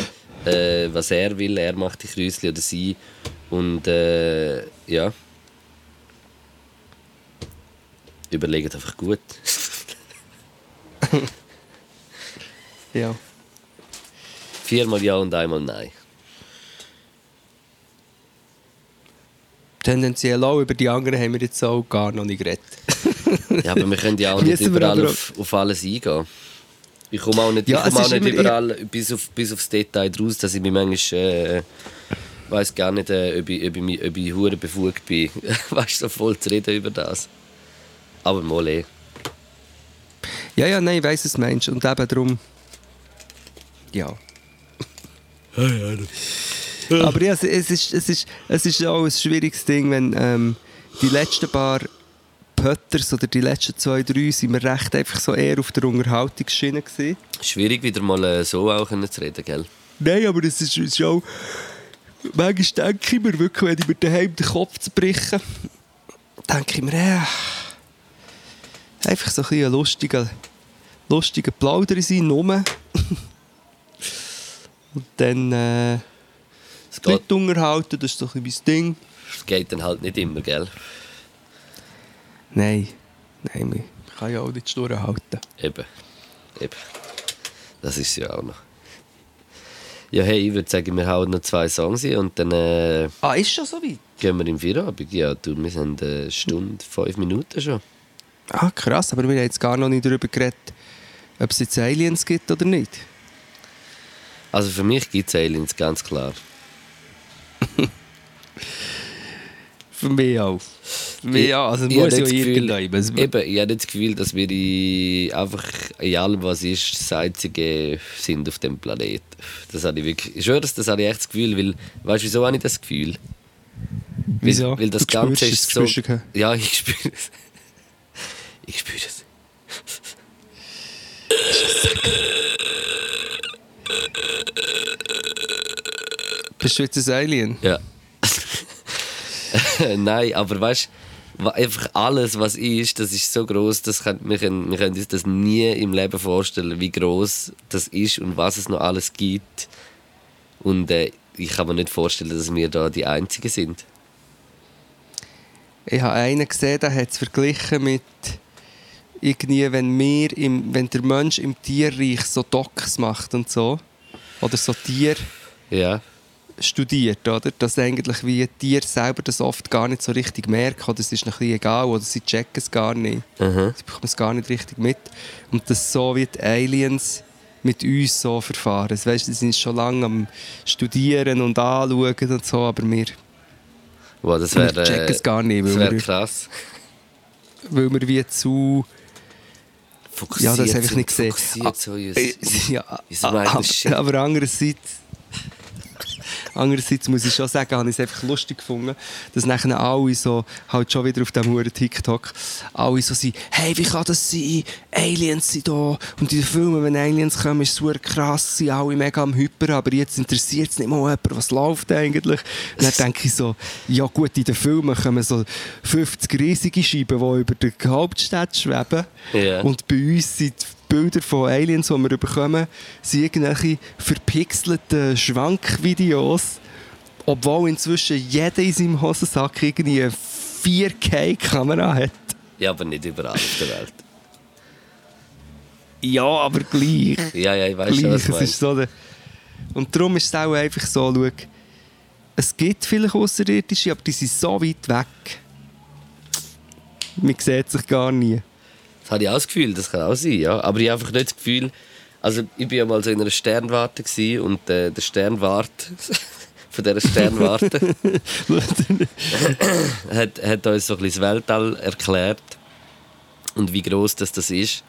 äh, was er will. Er macht die Kräusli oder sie. Und äh, ja. Überlegt einfach gut. ja. Viermal ja und einmal nein. Tendenziell auch, über die anderen haben wir jetzt auch gar noch nicht geredet. Ja, aber wir können ja auch nicht überall auf, auf alles eingehen. Ich komme auch nicht, Ja, ich es komme auch nicht überall bis, auf, bis aufs Detail draus, dass ich mich manchmal... Äh, weiß gar nicht, äh, ob ich, ob ich, ob ich hure befugt bin, weißt du, so voll zu reden über das. Aber mal eh. Ja, ja, nein, ich weiss, was du meinst. Und eben darum. Ja. Aber ja, es, es, ist, es, ist, es ist auch ein schwieriges Ding, wenn ähm, die letzten paar Pötters oder die letzten zwei, drei sind wir recht einfach so eher auf der Unterhaltungsschiene gewesen. Schwierig, wieder mal äh, so auch können zu reden, gell? Nein, aber es ist, es ist auch... Manchmal denke ich mir wirklich, wenn ich mir daheim den Kopf zu brechen, denke ich mir, äh, einfach so ein bisschen lustiger, lustiger Plauder sein, nur. Und dann äh, Es geht, Leute unterhalten, das ist so ein bisschen mein Ding. es geht dann halt nicht immer, gell? Nein, nein, man kann ja auch nicht durchhalten. Eben. Eben. Das ist ja auch noch. Ja, hey, ich würde sagen, wir hauen noch zwei Songs hin und dann äh, Ah, ist schon so weit? gehen wir im Feierabend. Ja, du, wir sind eine Stunde, fünf Minuten schon. Ah, krass, aber wir haben jetzt gar noch nicht darüber geredet, ob es jetzt Aliens gibt oder nicht. Also für mich gibt es Aliens, ganz klar. Für mich auch. Für mich auch. Also Ich muss ja das Gefühl- irgendjemand. Eben, ich habe das Gefühl, dass wir in, einfach in allem, was ist, das Einzige sind auf dem Planeten. Das habe ich wirklich, ich schwöre, das habe ich echt das Gefühl, weil, weißt du, wieso habe ich das Gefühl? Wieso? Weil, weil das Du Ganze ist so... du Ja, ich spüre es. Ich spüre es. Bist du jetzt ein Alien? Ja. Nein, aber weißt du, einfach alles, was ist, das ist so groß, dass wir, können, wir können uns das nie im Leben vorstellen, wie groß das ist und was es noch alles gibt. Und äh, ich kann mir nicht vorstellen, dass wir da die Einzigen sind. Ich habe einen gesehen, der hat es verglichen mit irgendwie, wenn, wir im, wenn der Mensch im Tierreich so Docs macht und so. Oder so Tier Ja. Studiert, oder? Dass eigentlich wie Tiere selber das oft gar nicht so richtig merken. Oder es ist ein bisschen egal, oder sie checken es gar nicht. Aha. Sie bekommen es gar nicht richtig mit. Und dass so wie die Aliens mit uns so verfahren. Weißt, sie sind schon lange am Studieren und Anschauen und so, aber wir, Wow, das wir wäre checken es gar nicht, das wär wir, krass. weil wir wie zu... Ja, das habe ich nicht gesehen. Fokussiert Äh, uns- ja, aber, aber andererseits, andererseits muss ich schon sagen, habe ich es einfach lustig gefunden, dass nachher alle so, halt schon wieder auf dem Huren TikTok, alle so sind, hey, wie kann das sein? Aliens sind da. Und in den Filmen, wenn Aliens kommen, ist es super krass, sind alle mega am Hyper, aber jetzt interessiert es nicht mal jemand, was läuft eigentlich. Und dann denke ich so, ja gut, in den Filmen kommen so 50 riesige Scheiben, die über der Hauptstadt schweben. Ja. Und bei uns sind die Bilder von Aliens, die wir bekommen, sind irgendwelche verpixelten Schwankvideos. Obwohl inzwischen jeder in seinem Hosensack irgendwie eine 4K-Kamera hat. Ja, aber nicht überall auf der Welt. Ja, aber gleich. Ja, ja, ich weiß schon, was Es ist meinst. so der Und darum ist es auch einfach so, schau, es gibt vielleicht Außerirdische, aber die sind so weit weg. Man sieht sich gar nie. Das habe ich auch das Gefühl, das kann auch sein, ja. Aber ich habe einfach nicht das Gefühl, also ich war ja mal so in einer Sternwarte gewesen und äh, der Sternwart von dieser Sternwarte hat, hat uns so ein bisschen das Weltall erklärt und wie groß das, das ist.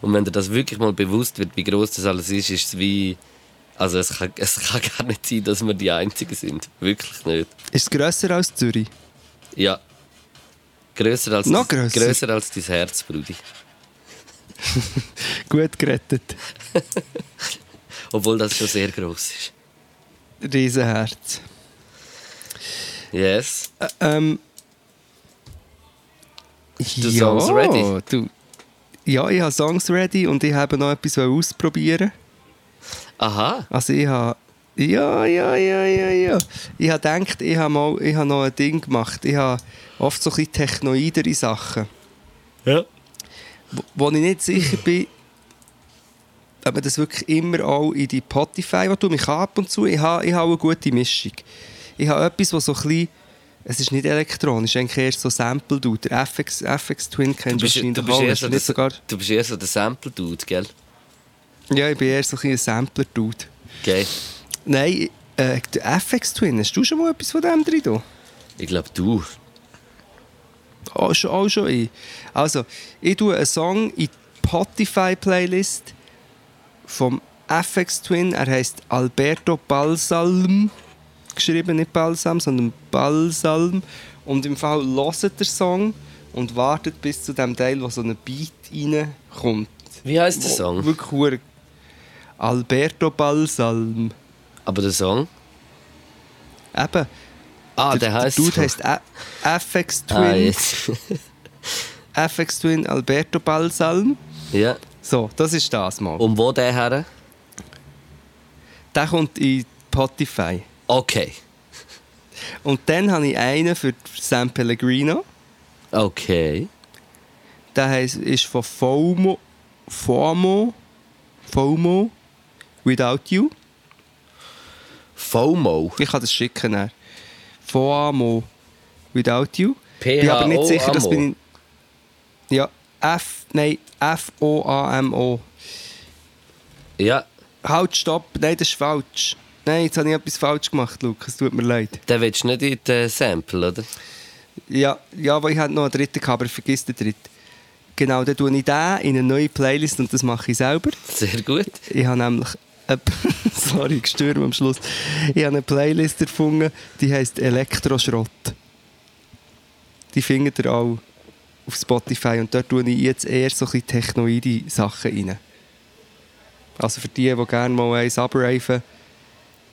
Und wenn dir das wirklich mal bewusst wird, wie groß das alles ist, ist es wie... Also es kann, es kann gar nicht sein, dass wir die Einzigen sind. Wirklich nicht. ist es grösser als Zürich? Ja. Grösser als, Noch dein- grösser? grösser als dein Herz, Brudi. Gut gerettet. Obwohl das schon sehr groß ist. Riesenherz. Yes. Ä- Ähm, Du Songs ready? Du, ja, ich habe Songs ready und ich habe noch etwas ausprobieren. Aha. Also ich habe... Ja, ja, ja, ja, ja. Ich habe gedacht, ich habe, mal, ich habe noch ein Ding gemacht. Ich habe oft so ein bisschen technoidere Sachen, Ja. wo, wo ich nicht sicher bin, ob man das wirklich immer auch in die Spotify tun. Ich habe ab und zu, ich habe, ich habe eine gute Mischung. Ich habe etwas, was so ein bisschen Es ist nicht elektronisch, eigentlich eher so Sample-Dude. Der FX, FX Twin Du kennst du wahrscheinlich du, bist eher so du der, nicht sogar... du bist eher so der Sample-Dude, gell? Ja, ich bin eher so ein, ein Sampler-Dude. Okay. Nein, äh, der FX Twin, hast du schon mal etwas von dem drin? Ich glaube, du. Auch schon, auch schon ich. Also, ich tue einen Song in die Spotify-Playlist vom FX Twin. Er heißt Alberto Balsalm. Geschrieben nicht Balsam, sondern Balsalm. Und im Fall hört der Song und wartet bis zu dem Teil, wo so ein Beat reinkommt. Wie heißt der Song? Wirklich Alberto Balsalm. Aber der Song? Eben. Ah, der, heißt. Dude so. heißt A- FX Twin. Ah, jetzt. FX Twin Alberto Balsalm. ja. So, das ist das mal. Und wo der her? Der kommt in Spotify. Okay. Und dann habe ich einen für San Pellegrino. Okay. Der heisst, ist von FOMO. FOMO. FOMO. Without You. FOMO. Ich kann das schicken. Dann. FOMO. Without You. P-H-O-A-M-O. Bin aber nicht sicher, dass bin ich. Ja, F. Nein, F-O-A-M-O. Ja, Halt, stopp. Nein, das ist falsch. Nein, jetzt habe ich etwas falsch gemacht, Lukas. Tut mir leid. den willst du nicht in den Sample, oder? Ja, ja, aber ich hatte noch einen dritten, gehabt, aber ich vergiss den dritten. Genau, dann tue ich den in eine neue Playlist und das mache ich selber. Sehr gut. Ich habe nämlich... Sorry, gestürmt am Schluss. Ich habe eine Playlist erfunden, die heisst Elektroschrott. Die findet ihr auch auf Spotify und dort tue ich jetzt eher so ein technoide Sachen rein. Also für die, die gerne mal eins abraven,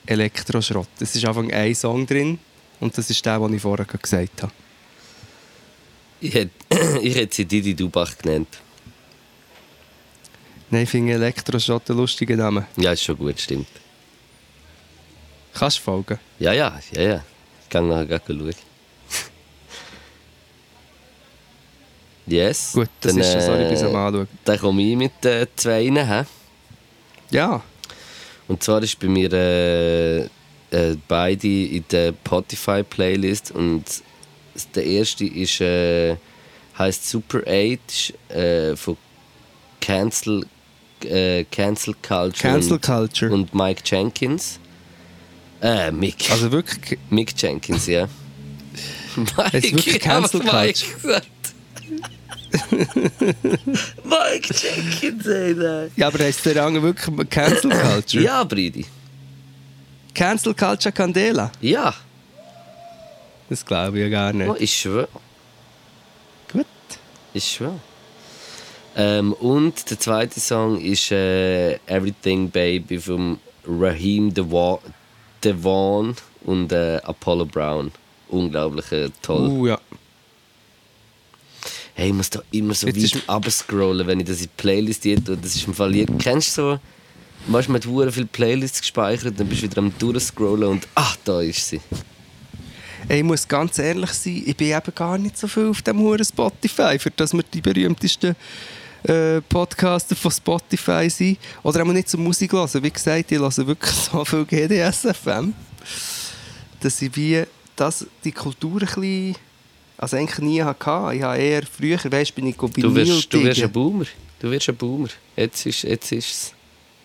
Elektroschrott. Es ist einfach ein Song drin und das ist der, den ich vorher gesagt habe. Ich hätte, ich hätte sie Didi Dubach genannt. Nein, ich finde Elektroschrott einen lustigen Namen. Ja, ist schon gut, stimmt. Kannst du folgen? Ja, ja, ja, ja. Ich kann nachher gleich schauen. Yes. Gut, das Dann, ist schon, sorry, bis äh, am Anschauen. Dann komme ich mit äh, zwei rein. hä? Ja, Und zwar ist bei mir äh, äh, beide in der Spotify-Playlist. Und der erste ist, äh, heißt Super 8 ist, äh, von Cancel, äh, Cancel Culture Cancel und, Culture. und Mike Jenkins. Äh, Mick. Also wirklich, Mick Jenkins, ja. Mike, Jetzt wirklich ich hab Cancel Mike Culture. gesagt. Mike Jenkins, ey, nein. ja, aber heisst der Rang wirklich Cancel Culture? Ja, Bridi. Cancel Culture Candela? Ja. Das glaube ich ja gar nicht. Oh, ich schwöre. Gut. Ich schwöre. Ähm, und der zweite Song ist äh, Everything Baby von Raheem Dewa- Devon und äh, Apollo Brown. Unglaublich äh, toll. Uh, ja. Hey, ich muss da immer so Jetzt weit abscrollen, wenn ich das in die Playlist tue. Das ist im Fall... Kennst du so... Manchmal hat man viele Playlists gespeichert, dann bist du wieder am durchscrollen und... Ach, da ist sie. Ey, ich muss ganz ehrlich sein, ich bin eben gar nicht so viel auf dem huren Spotify, für das wir die berühmtesten äh, Podcaster von Spotify sind. Oder auch nicht so Musik hören. Wie gesagt, ich höre wirklich so viel GDS-FM, dass ich wie das, die Kultur ein bisschen, also eigentlich nie hatte. Ich habe eher früher, weißt, bin ich go Du wirst, du wirst ein Boomer. Du wirst ein Boomer. Jetzt ist, jetzt ist es...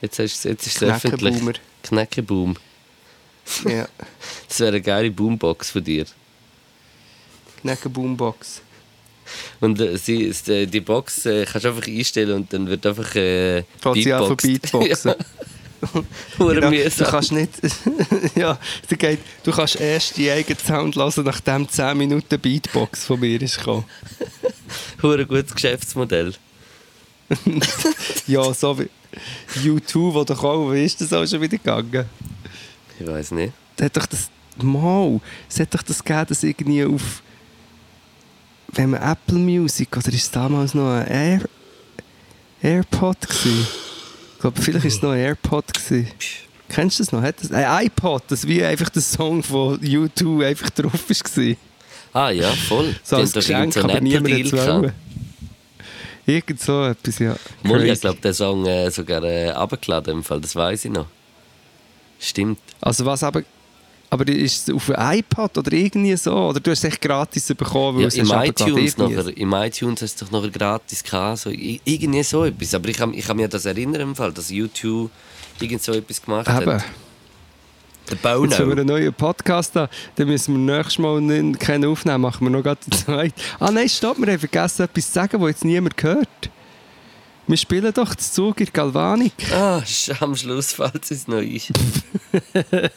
Jetzt ist, jetzt ist es öffentlich. Knäckeboom. Ja, Das wäre eine geile Boombox von dir. Knacken Boombox. Und äh, sie, ist, äh, die Box äh, kannst du einfach einstellen und dann wird einfach äh, Fängt sie Beatboxen. Genau, du kannst nicht. ja, da geht, du kannst erst die eigenen Sound hören, nachdem 10 Minuten Beatbox von mir ist gekommen. Hure gutes Geschäftsmodell. Ja, so wie U2, wo doch auch, wie ist das auch schon wieder gegangen? Ich weiß nicht. Da hat doch das. Mal, es hat doch das gegeben, dass irgendwie auf. Man Apple Music, oder ist es damals noch ein Air, AirPod gewesen? Ich glaube, vielleicht ist es noch ein AirPod gewesen. Kennst du das noch? Hat das, ein iPod, das wie einfach der Song von U2 einfach drauf war. Ah ja, voll. So als Geschenk, aber niemand hat. Irgend so etwas, ja. Molly hat, glaube den Song äh, sogar äh, runtergeladen im Fall, das weiß ich noch. Stimmt. Also was aber... Aber ist es auf einem iPad oder irgendwie so? Oder du hast es echt gratis bekommen? Weil Ja, es im, iTunes nachher, Im iTunes hast du doch nachher gratis gehabt, so, irgendwie so etwas. Aber ich kann, ich kann mich an das erinnern, im Fall, dass YouTube irgend so etwas gemacht Eben. hat. Der Jetzt, wenn wir Bauno. einen neuen Podcast haben, dann müssen wir nächstes Mal nicht, keinen aufnehmen, machen wir noch gerade den zweiten. Ah nein, stopp, wir haben vergessen etwas zu sagen, was jetzt niemand hört. Wir spielen doch den Zug in Galvanik. Ah, am Schluss fällt es noch ein.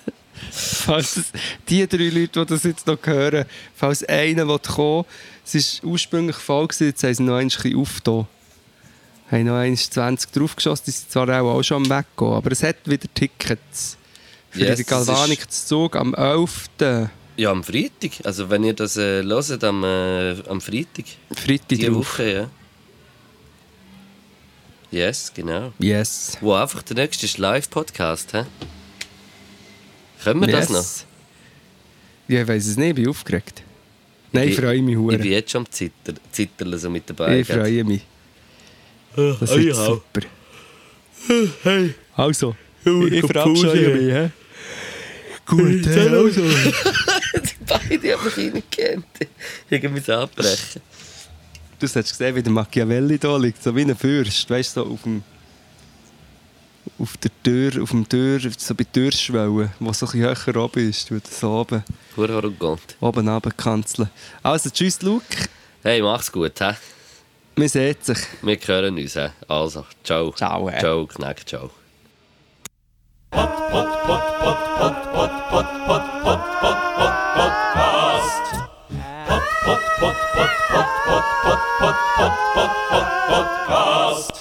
Falls die drei Leute, die das jetzt noch hören, falls einer will kommen es war ursprünglich voll, gewesen, jetzt haben sie noch ein bisschen aufgetan. Haben noch 20 draufgeschossen, die sind zwar auch, auch schon am Weggehen, aber es hat wieder Tickets. Für Yes, die das Galvanik zu Zug am 11. Ja, am Freitag. Also wenn ihr das äh, hört, am, äh, am Freitag. Freitag Die drauf. Woche, ja. Yes, genau. Yes. Wo einfach der nächste ist Live-Podcast, hä? Können wir das noch? yes. Ja, ich weiß es nicht, ich bin aufgeregt. Nein, ich freue mich Ich bin hure. jetzt schon am Zitter, Zitterle so mit dabei. Ich freue mich. Das Ah, wird ja. super. Also, Ja, ich ich verabscheue mich. hä? Gut, äh, also. Beide haben mich reingekannt. Ich muss abbrechen. Du hast gesehen, wie der Machiavelli da liegt, so wie ein Fürst, weißt du, so auf dem auf der Tür, auf dem Tür, so bei der Türschwelle, so ein bisschen höher oben ist, tut das oben. Hur arrogant. Oben runter runterkanzeln. Also, tschüss, Luke. Hey, mach's gut, hä? Wir sehen sich. Wir hören uns, hä? Also, ciao. Ciao, hä? Ciao, Knack, ciao. Pod, pod, pod, pod, pod, pod, pod, pod, pod, pod, pod, podcast. Pod, pod, pod, pod, pod, pod, pod, pod, pod, pod, podcast.